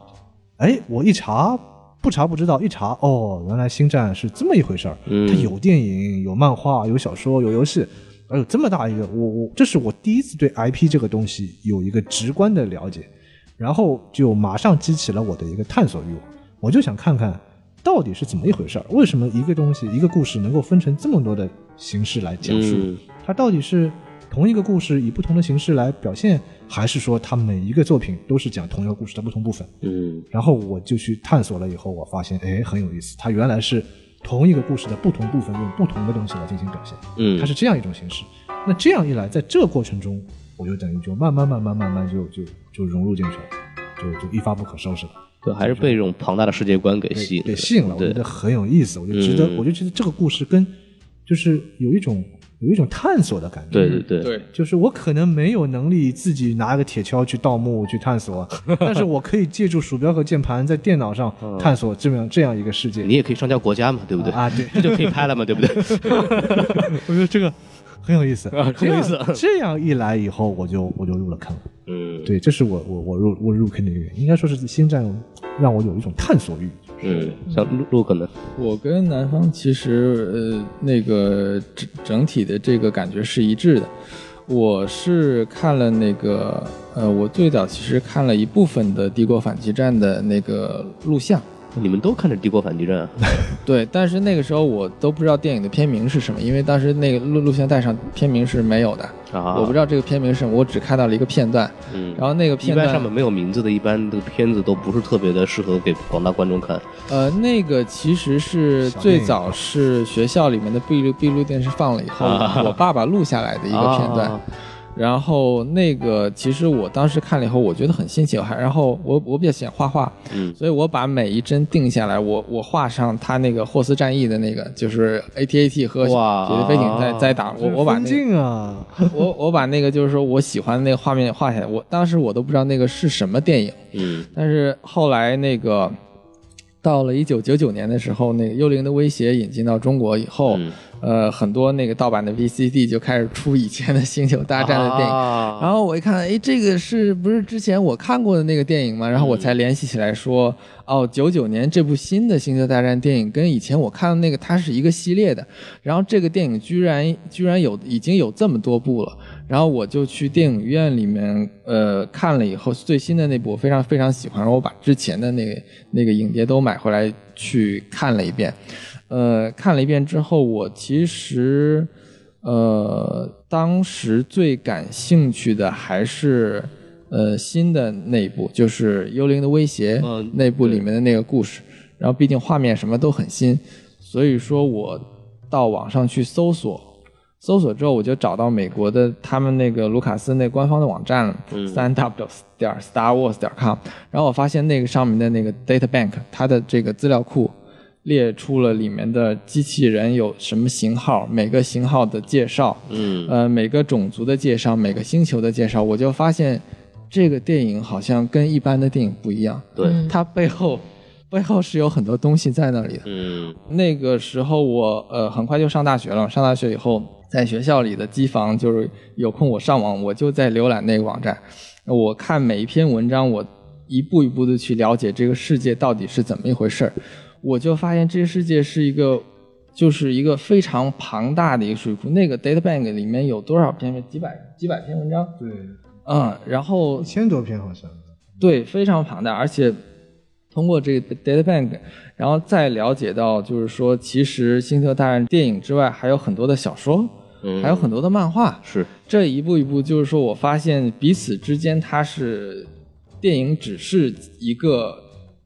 哎，我一查不查不知道，一查哦，原来星战是这么一回事儿，嗯。它有电影、有漫画、有小说、有游戏，哎呦，这么大一个，我我这是我第一次对 IP 这个东西有一个直观的了解，然后就马上激起了我的一个探索欲望，我就想看看到底是怎么一回事儿，为什么一个东西一个故事能够分成这么多的形式来讲述？嗯它到底是同一个故事以不同的形式来表现，还是说它每一个作品都是讲同一个故事的不同部分？嗯然后我就去探索了以后，我发现哎很有意思，它原来是同一个故事的不同部分用不同的东西来进行表现，嗯，它是这样一种形式。那这样一来，在这个过程中，我就等于就慢慢慢慢慢慢就就就融入进去了，就就一发不可收拾了。对，还是被这种庞大的世界观给吸引，给吸引了，我觉得很有意思，我就觉得，嗯我就觉得这个故事跟就是有一种有一种探索的感觉。对对对，对，就是我可能没有能力自己拿个铁锹去盗墓去探索，但是我可以借助鼠标和键盘在电脑上探索这样这样一个世界。你也可以上交国家嘛，对不对？啊，对，这 就可以拍了嘛，对不对？我觉得这个很有意思，啊很有意思这样这样一来以后，我就我就入了坑。嗯，对，这是我我我入我入坑的一个原因，应该说是星战让我有一种探索欲。嗯，像陆陆可能，我跟南方其实呃那个整整体的这个感觉是一致的。我是看了那个呃，我最早其实看了一部分的《帝国反击战》的那个录像，你们都看着《帝国反击战》啊？对，但是那个时候我都不知道电影的片名是什么，因为当时那个录录像带上片名是没有的，啊，我不知道这个片名是什么，我只看到了一个片段，嗯，然后那个片段般上面没有名字的，一般的片子都不是特别的适合给广大观众看。呃，那个其实是最早是学校里面的闭路闭路电视放了以后，啊我爸爸录下来的一个片段。啊然后那个其实我当时看了以后，我觉得很新奇，还然后我我比较喜欢画画，嗯。所以我把每一帧定下来，我我画上他那个霍斯战役的那个，就是 AT-AT 和哇。解决飞艇在在打，我我把那个镜啊，我我把那个就是说我喜欢的那个画面画下来，我当时我都不知道那个是什么电影。嗯。但是后来那个到了一九九九年的时候，那个《幽灵的威胁》引进到中国以后，嗯呃，很多那个盗版的 VCD 就开始出以前的《星球大战》的电影。啊然后我一看，哎，这个是不是之前我看过的那个电影吗？然后我才联系起来说，哦，九九年这部新的《星球大战》电影跟以前我看的那个它是一个系列的。然后这个电影居然居然有已经有这么多部了。然后我就去电影院里面呃看了以后，最新的那部我非常非常喜欢，然后我把之前的那个那个影碟都买回来去看了一遍。呃，看了一遍之后，我其实呃当时最感兴趣的还是呃新的那一部，就是《幽灵的威胁》嗯那部里面的那个故事。然后毕竟画面什么都很新，所以说我到网上去搜索，搜索之后我就找到美国的他们那个卢卡斯那官方的网站了，三 w 点 star wars 点 com，然后我发现那个上面的那个 data bank，它的这个资料库列出了里面的机器人有什么型号，每个型号的介绍，嗯。呃，每个种族的介绍，每个星球的介绍，我就发现这个电影好像跟一般的电影不一样，对，它背后 背后是有很多东西在那里的。嗯。那个时候我呃很快就上大学了，上大学以后在学校里的机房就是有空我上网，我就在浏览那个网站，我看每一篇文章，我一步一步的去了解这个世界到底是怎么一回事儿，我就发现这个世界是一个就是一个非常庞大的一个数据库，那个 data bank 里面有多少篇？几百几百篇文章，对，嗯，然后一千多篇好像。对，非常庞大，而且通过这个 data bank，然后再了解到，就是说，其实《星球大战》电影之外还有很多的小说，嗯，还有很多的漫画。是这一步一步，就是说我发现彼此之间，它是电影只是一个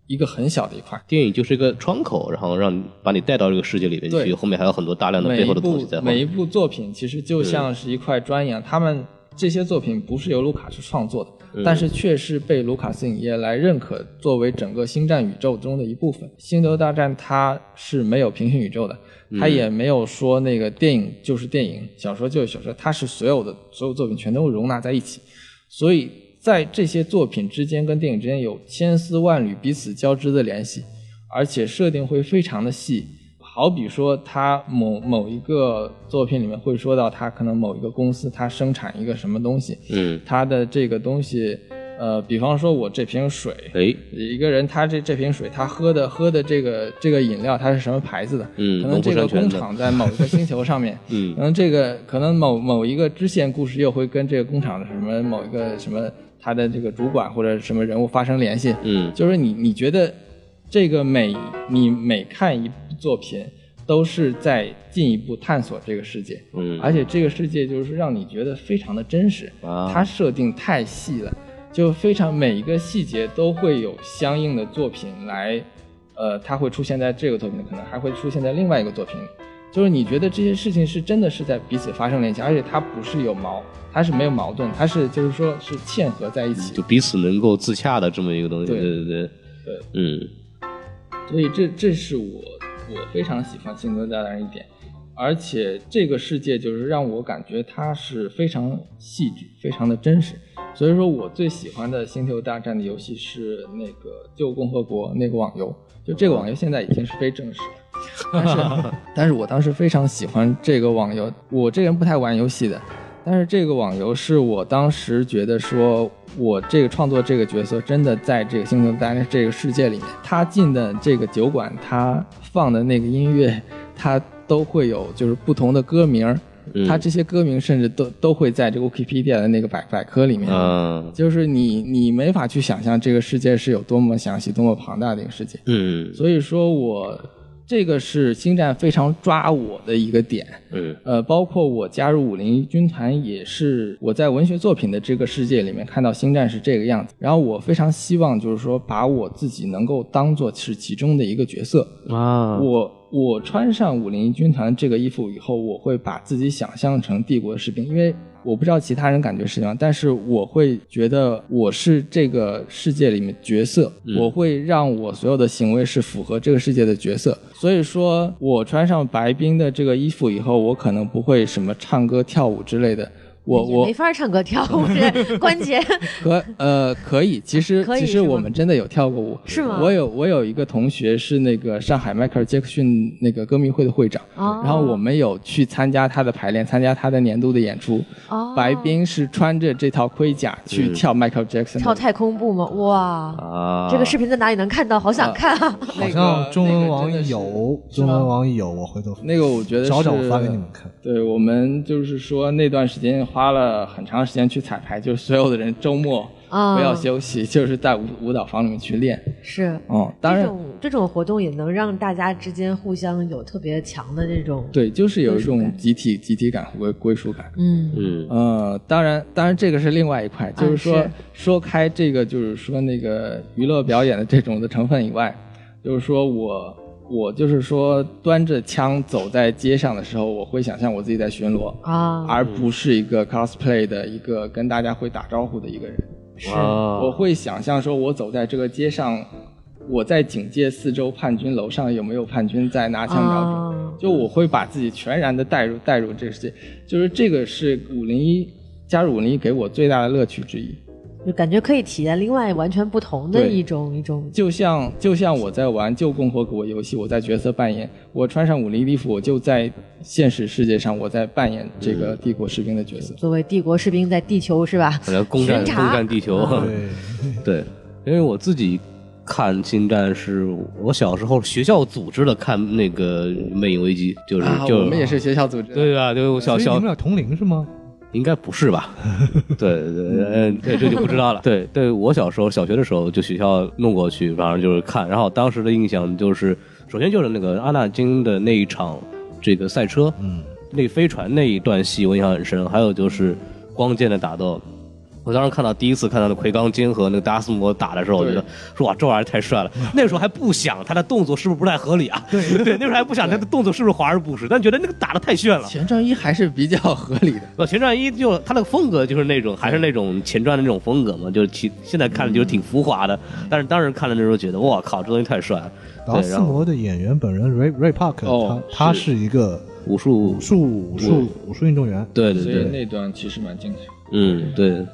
一个很小的一块，电影就是一个窗口，然后让你把你带到这个世界里面去，后面还有很多大量的背后的东部西在后面。每一部作品其实就像是一块砖一样，他们这些作品不是由卢卡斯创作的，但是却是被卢卡斯影业来认可作为整个星战宇宙中的一部分。《星球大战》它是没有平行宇宙的，它也没有说那个电影就是电影，小说就是小说，它是所有的所有作品全都容纳在一起，所以在这些作品之间跟电影之间有千丝万缕彼此交织的联系，而且设定会非常的细。好比说，他某某一个作品里面会说到，他可能某一个公司它生产一个什么东西，嗯，它的这个东西，呃，比方说我这瓶水，哎，一个人他这这瓶水他喝的喝的这个这个饮料它是什么牌子的？嗯可能这个工厂在某一个星球上面，嗯可能这个可能某某一个支线故事又会跟这个工厂的什么某一个什么他的这个主管或者什么人物发生联系，嗯。就是你你觉得这个每你每看一部作品，都是在进一步探索这个世界，嗯。而且这个世界就是让你觉得非常的真实，啊。它设定太细了，就非常每一个细节都会有相应的作品来，呃，它会出现在这个作品里，可能还会出现在另外一个作品里。就是你觉得这些事情是真的是在彼此发生联系，而且它不是有矛，它是没有矛盾，它是就是说是嵌合在一起就彼此能够自洽的这么一个东西，对对对对，嗯所以这这是我我非常喜欢《星球大战》一点，而且这个世界就是让我感觉它是非常细致、非常的真实。所以说我最喜欢的《星球大战》的游戏是那个《旧共和国》那个网游，就这个网游现在已经是非正式了，但 是但是我当时非常喜欢这个网游。我这个人不太玩游戏的，但是这个网游是我当时觉得说，我这个创作这个角色真的在这个星球大战这个世界里面，他进的这个酒馆，他放的那个音乐，他都会有就是不同的歌名他这些歌名甚至都都会在这个 Wikipedia 的那个百百科里面。嗯就是你，你没法去想象这个世界是有多么详细、多么庞大的一个世界。嗯所以说我这个是星战非常抓我的一个点。嗯呃，包括我加入五零一军团，也是我在文学作品的这个世界里面看到星战是这个样子。然后我非常希望，就是说把我自己能够当做是其中的一个角色。啊，我我穿上五零一军团这个衣服以后，我会把自己想象成帝国的士兵，因为我不知道其他人感觉是什么样，但是我会觉得我是这个世界里面角色，我会让我所有的行为是符合这个世界的角色。所以说我穿上白冰的这个衣服以后，我可能不会什么唱歌跳舞之类的。我我没法唱歌跳舞，这 关节。可呃可以，其实其实我们真的有跳过舞，是吗我有我有一个同学是那个上海迈克尔杰克逊那个歌迷会的会长，哦然后我们有去参加他的排练，参加他的年度的演出。哦白冰是穿着这套盔甲去跳迈克尔杰克逊，跳太空步吗？哇，啊，这个视频在哪里能看到？好想看啊！好像中文网有，中文网有，我回头那个我觉得找找我发给你们看。对我们就是说那段时间花了很长时间去彩排，就是所有的人周末啊。不要休息，就是在舞舞蹈房里面去练。是，哦，当然。这种这种活动也能让大家之间互相有特别强的这种，对，就是有一种集体集体感和归归属感。嗯。嗯。呃，当然，当然这个是另外一块，就是说、是。说开这个，就是说那个娱乐表演的这种的成分以外，就是说我我就是说端着枪走在街上的时候，我会想象我自己在巡逻，啊，而不是一个 cosplay 的一个跟大家会打招呼的一个人。是，我会想象说，我走在这个街上，我在警戒四周叛军楼上有没有叛军在拿枪瞄准。啊就我会把自己全然的带入带入这个世界，就是这个是五零一加入五零一给我最大的乐趣之一。就感觉可以体验另外完全不同的一种一种就像就像我在玩旧共和国游戏，我在角色扮演，我穿上五零一衣服，我就在现实世界上我在扮演这个帝国士兵的角色。作为帝国士兵在地球是吧？好像攻占攻占地球，对，对，因为我自己看星战是我小时候学校组织的看那个魅影危机，就是、啊，就我们也是学校组织的。对吧？对，我小小所以你们俩同龄是吗？应该不是吧？对对嗯，对，这就不知道了。对对，我小时候小学的时候就学校弄过去，反正就是看，然后当时的印象就是，首先就是那个阿纳金的那一场这个赛车，嗯，那飞船那一段戏我印象很深，还有就是光剑的打斗。我当时看到第一次看到那奎刚金和那个达斯摩打的时候，我觉得说哇，这玩意儿太帅了。那个时候还不想他的动作是不是不太合理啊？对 对，那时候还不想他的动作是不是华而不实，但觉得那个打的太炫了。前传一还是比较合理的。呃，前传一就他那个风格就是那种还是那种前传的那种风格嘛，就是其现在看的就是挺浮华的，但是当时看的那时候觉得哇靠，这东西太帅了。达斯摩的演员本人 Ray Ray Park，哦他他是一个武术武术武术武术运动员，对对对，所以那段其实蛮精彩。嗯，对，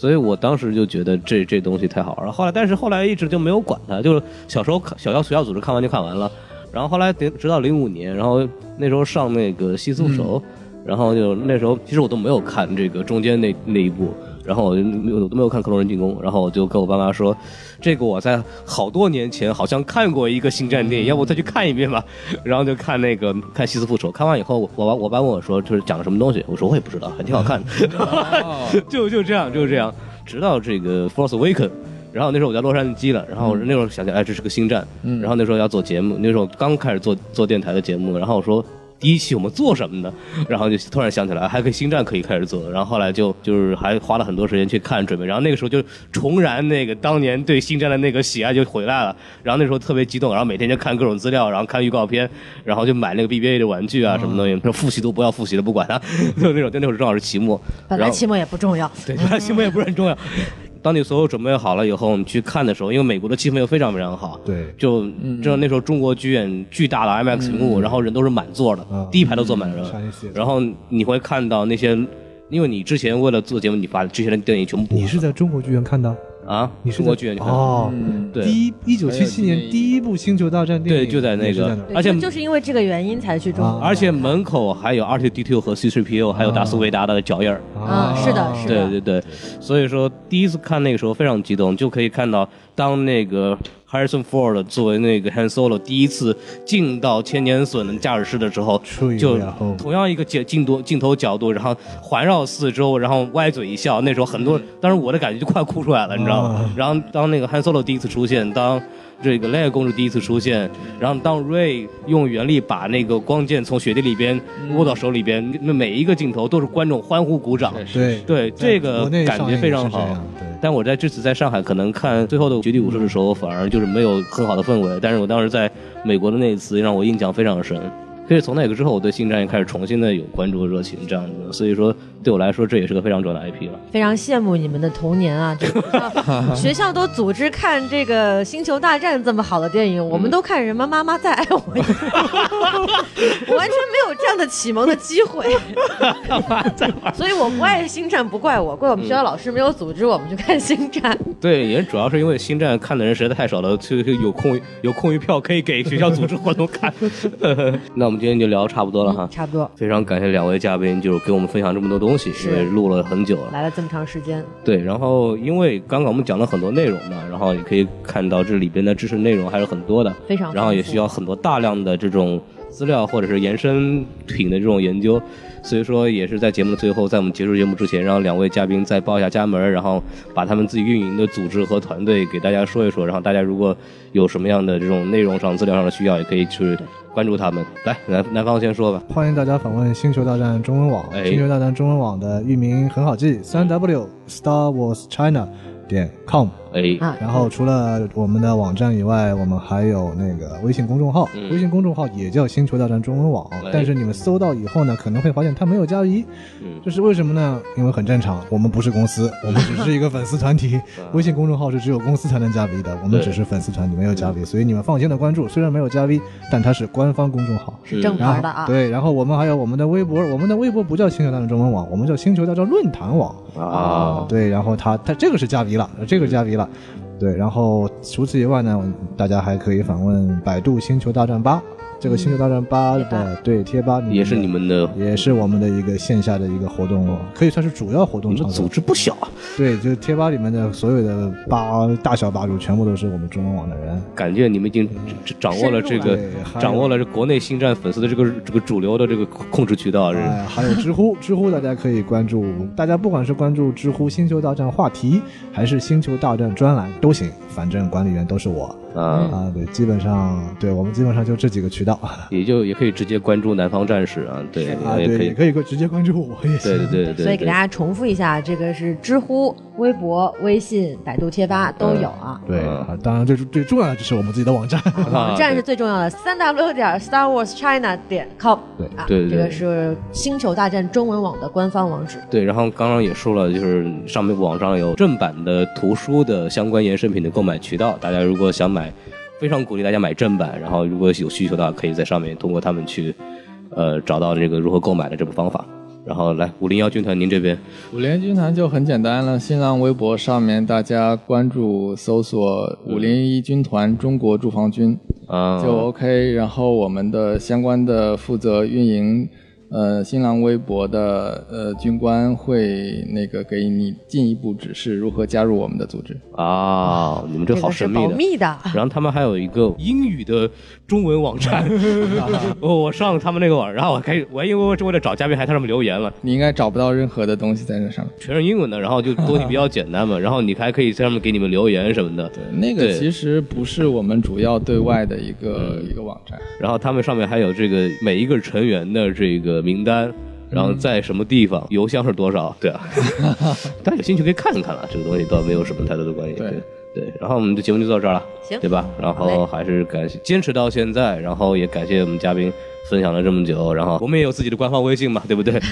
所以我当时就觉得这这东西太好玩了。后来，但是后来一直就没有管它，就是小时候看小校学校组织看完就看完了，然后后来得直到零五年，然后那时候上那个西斯手，然后就那时候其实我都没有看这个中间那那一部。然后我就没有我都没有看《克隆人进攻》，然后我就跟我爸妈说，这个我在好多年前好像看过一个星战电影，要不再去看一遍吧。然后就看那个看《西斯复仇》，看完以后，我我我爸问我说，就是讲什么东西？我说我也不知道，还挺好看的。就就这样，就这样，直到这个《Force Awaken》。然后那时候我在洛杉矶了，然后那时候想起来，哎，这是个星战。然后那时候要做节目，那时候刚开始做做电台的节目，然后我说第一期我们做什么呢？然后就突然想起来，还可以星战可以开始做。然后后来就就是还花了很多时间去看准备，然后那个时候就重燃那个当年对星战的那个喜爱就回来了。然后那时候特别激动，然后每天就看各种资料，然后看预告片，然后就买那个 BBA 的玩具啊什么东西，说复习都不要复习了，不管它，就那种。就那会儿正好是期末，本来期末也不重要，对，本来期末也不是很重要。当你所有准备好了以后，你去看的时候，因为美国的气氛又非常非常好，对。就知道那时候中国剧院巨大的 IMAX 屏幕，然后人都是满座的，嗯第一排都坐满人。然后你会看到那些，因为你之前为了做节目，你把之前的电影全部补你是在中国剧院看的？啊，你是在中国剧院你看，哦，对第一一九七七年第一部《星球大战》电影，对就在那个而且就就是因为这个原因才去中国。啊而且门口还有 R2D2 和 C3PO，还有达斯维达的脚印儿。啊，是的，是的，对对对，所以说第一次看那个时候非常激动，就可以看到当那个 Harrison Ford 作为那个 Han Solo 第一次进到千年隼的驾驶室的时候，就同样一个镜镜头镜头角度，然后环绕四周，然后歪嘴一笑，那时候很多，当时我的感觉就快哭出来了，你知道吗？啊？然后当那个 Han Solo 第一次出现，当这个莱娅公主第一次出现，然后当 Ray 用原力把那个光剑从雪地里边握到手里边，那每一个镜头都是观众欢呼鼓掌。对对，这个感觉非常好但我在这次在上海可能看最后的《绝地武士》的时候，反而就是没有很好的氛围。但是我当时在美国的那一次让我印象非常深。所以从那个之后，我对星战也开始重新的有关注和热情，这样子。所以说，对我来说，这也是个非常重要的 IP 了。非常羡慕你们的童年啊！这个 学校都组织看这个《星球大战》这么好的电影，我们都看什么《妈妈再爱我一次》，我完全没有这样的启蒙的机会。所以我不爱星战，不怪我，怪我们学校老师没有组织我们去看星战。对，也主要是因为星战看的人实在太少了，就就有空有空余票可以给学校组织活动看。那我们今天就聊得差不多了哈。差不多非常感谢两位嘉宾，就是给我们分享这么多东西，是因为录了很久了。来了这么长时间，对，然后因为刚刚我们讲了很多内容嘛，然后也可以看到这里边的知识内容还是很多的，非常然后也需要很多大量的这种资料或者是延伸品的这种研究，所以说也是在节目的最后，在我们结束节目之前，让两位嘉宾再报一下家门，然后把他们自己运营的组织和团队给大家说一说，然后大家如果有什么样的这种内容上、资料上的需要，也可以去关注他们。来，南南方先说吧。欢迎大家访问星球大战中文网。哎星球大战中文网的域名很好记，三 w Star Wars China 点 com。哎，啊。然后除了我们的网站以外，我们还有那个微信公众号，嗯微信公众号也叫星球大战中文网哎，但是你们搜到以后呢，可能会发现它没有加一，嗯这是为什么呢？因为很正常，我们不是公司，我们只是一个粉丝团体。微信公众号是只有公司才能加 V 的，我们对只是粉丝团体，没有加 V，所以你们放心的关注。虽然没有加 V，但它是官方公众号。是正然后牌的啊，对，然后我们还有我们的微博，我们的微博不叫星球大战中文网，我们叫星球大战论坛网。啊，对，然后它它这个是加 V 了，这个是加 V 了。对，然后除此以外呢，大家还可以访问百度星球大战八，这个星球大战吧的对贴吧里面也是你们的，也是我们的一个线下的一个活动，可以算是主要活动你们组。织不小啊。对，就是贴吧里面的所有的吧大小吧主，全部都是我们中文网的人。感觉你们已经掌握了这个掌握了这国内星战粉丝的这个这个主流的这个控制渠道，哎，还有知乎，知乎大家可以关注，大家不管是关注知乎星球大战话题，还是星球大战专栏都行，反正管理员都是我啊，啊。对，基本上对我们基本上就这几个渠道 也就也可以直接关注南方战士啊，对，啊，对，也可以也，可以直接关注我也行。对对对对对，所以给大家重复一下，这个是知乎、微博、微信、百度贴吧都有啊。对啊，当然最最重要的就是我们自己的网站。网站是最重要的，三 w 点 Star Wars China 点 com。对啊，对对这个是星球大战中文网的官方网址。对，然后刚刚也说了，就是上面网上有正版的图书的相关衍生品的购买渠道，大家如果想买，非常鼓励大家买正版。然后如果有需求的话，可以在上面通过他们去，呃，找到这个如何购买的这个方法。然后来五零幺军团，您这边五零幺军团就很简单了，新浪微博上面大家关注搜索“五零一军团中国驻防军”啊，就 OK。然后我们的相关的负责运营呃新浪微博的呃军官会那个给你进一步指示如何加入我们的组织。啊，你们这好神秘的。保密的。然后他们还有一个英语的中文网站，哦，我上了他们那个网，然后我开始，我因为我是为了找嘉宾，还在上面留言了，你应该找不到任何的东西在那上面。全是英文的，然后就东西 比较简单嘛，然后你还可以在上面给你们留言什么的，对，那个其实不是我们主要对外的一个、一个网站。然后他们上面还有这个每一个成员的这个名单，然后在什么地方，邮箱是多少，对。啊，大家有兴趣可以看一看了，这个东西倒没有什么太多的关系，对。对。然后我们的节目就到这儿了，行。对吧？然后还是感谢坚持到现在，然后也感谢我们嘉宾分享了这么久，然后我们也有自己的官方微信嘛，对不对？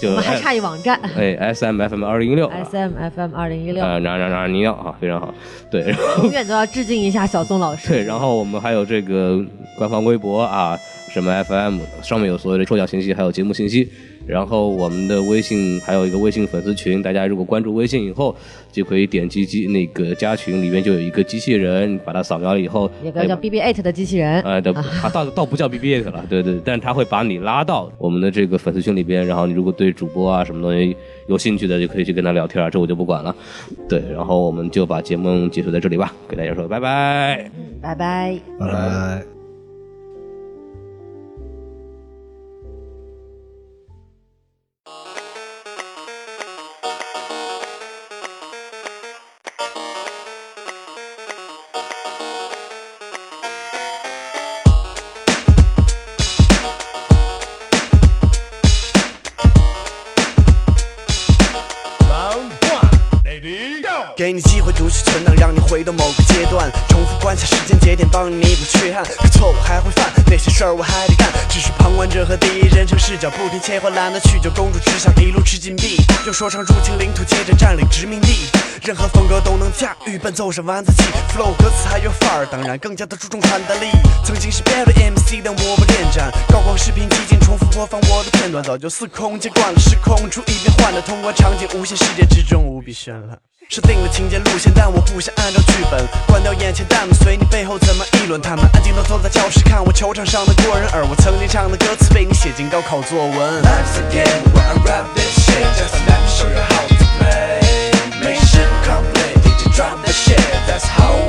就我们还差一网站。哎 S M F M 二零一六，S M F M 二零一六，啊，哪哪哪你要啊，非常好，对，然后永远都要致敬一下小宋老师。对，然后我们还有这个官方微博啊，什么 FM 上面有所有的抽奖信息，还有节目信息。然后我们的微信还有一个微信粉丝群，大家如果关注微信以后，就可以点击机那个加群，里面就有一个机器人，把它扫描了以后，有个叫 B B Eight 的机器人，呃，的，它倒倒不叫 BB8 了，对对，但是它会把你拉到我们的这个粉丝群里边，然后你如果对主播啊什么东西有兴趣的，就可以去跟他聊天啊，这我就不管了。对，然后我们就把节目结束在这里吧，给大家说拜拜。拜拜。拜拜。给你机会读取存档，让你回到某个阶段，重复观察时间节点，帮你弥补缺憾。可错误还会犯，那些事儿我还得干，只是旁观者和第一人称视角不停切换，懒得去救公主只想一路吃金币，用说唱入侵领土，接着占领殖民地。任何风格都能驾驭，伴奏上丸子气，flow 歌词还有范儿，当然更加的注重传达力。曾经是 bad MC，但我不恋战，高光视频激进重复播放我的片段，早就司空见惯了，时空出一变换的，通过场景无限世界之中无比绚烂。设定了情节路线，但我不想按照剧本。关掉眼前弹幕，随你背后怎么议论。他们安静地坐在教室，看我球场上的过人，而我曾经唱的歌词被你写进高考作文。That's how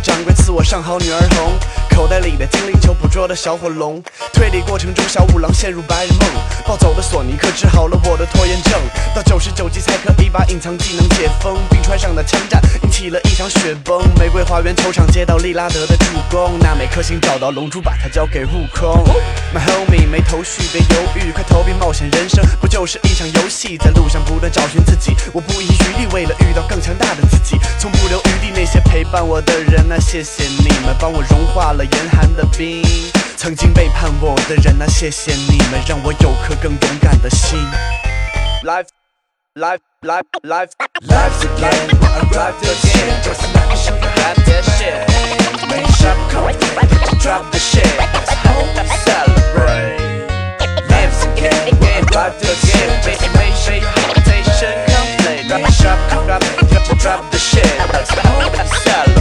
掌柜赐我上好女儿红，口袋里的精灵球捕捉的小火龙，推理过程中小五郎陷入白日梦，暴走的索尼克治好了我的拖延症，到九十九级才可以把隐藏技能解封，冰川上的枪战引起了一场雪崩，玫瑰花园球场接到利拉德的助攻，那枚颗星找到龙珠把它交给悟空，My homie 没头绪别犹豫，快投币冒险人生。不就是一场游戏，在路上不断找寻自己，我不遗余力为了遇到更强大的自己，从不留余地那些陪伴我的人啊，谢谢你们帮我融化了严寒的冰。曾经背叛我的人，谢谢你们，让我有颗更勇敢的心。Life, life, life, life, life's a game. I arrived the game, just not the shit. Grab the shit, make sharp comments, drop the shit. Let's hold and celebrate. Life's a game, I arrived the game, make make make presentation complete. Drop the shit drop the shit. Let's hold and celebrate.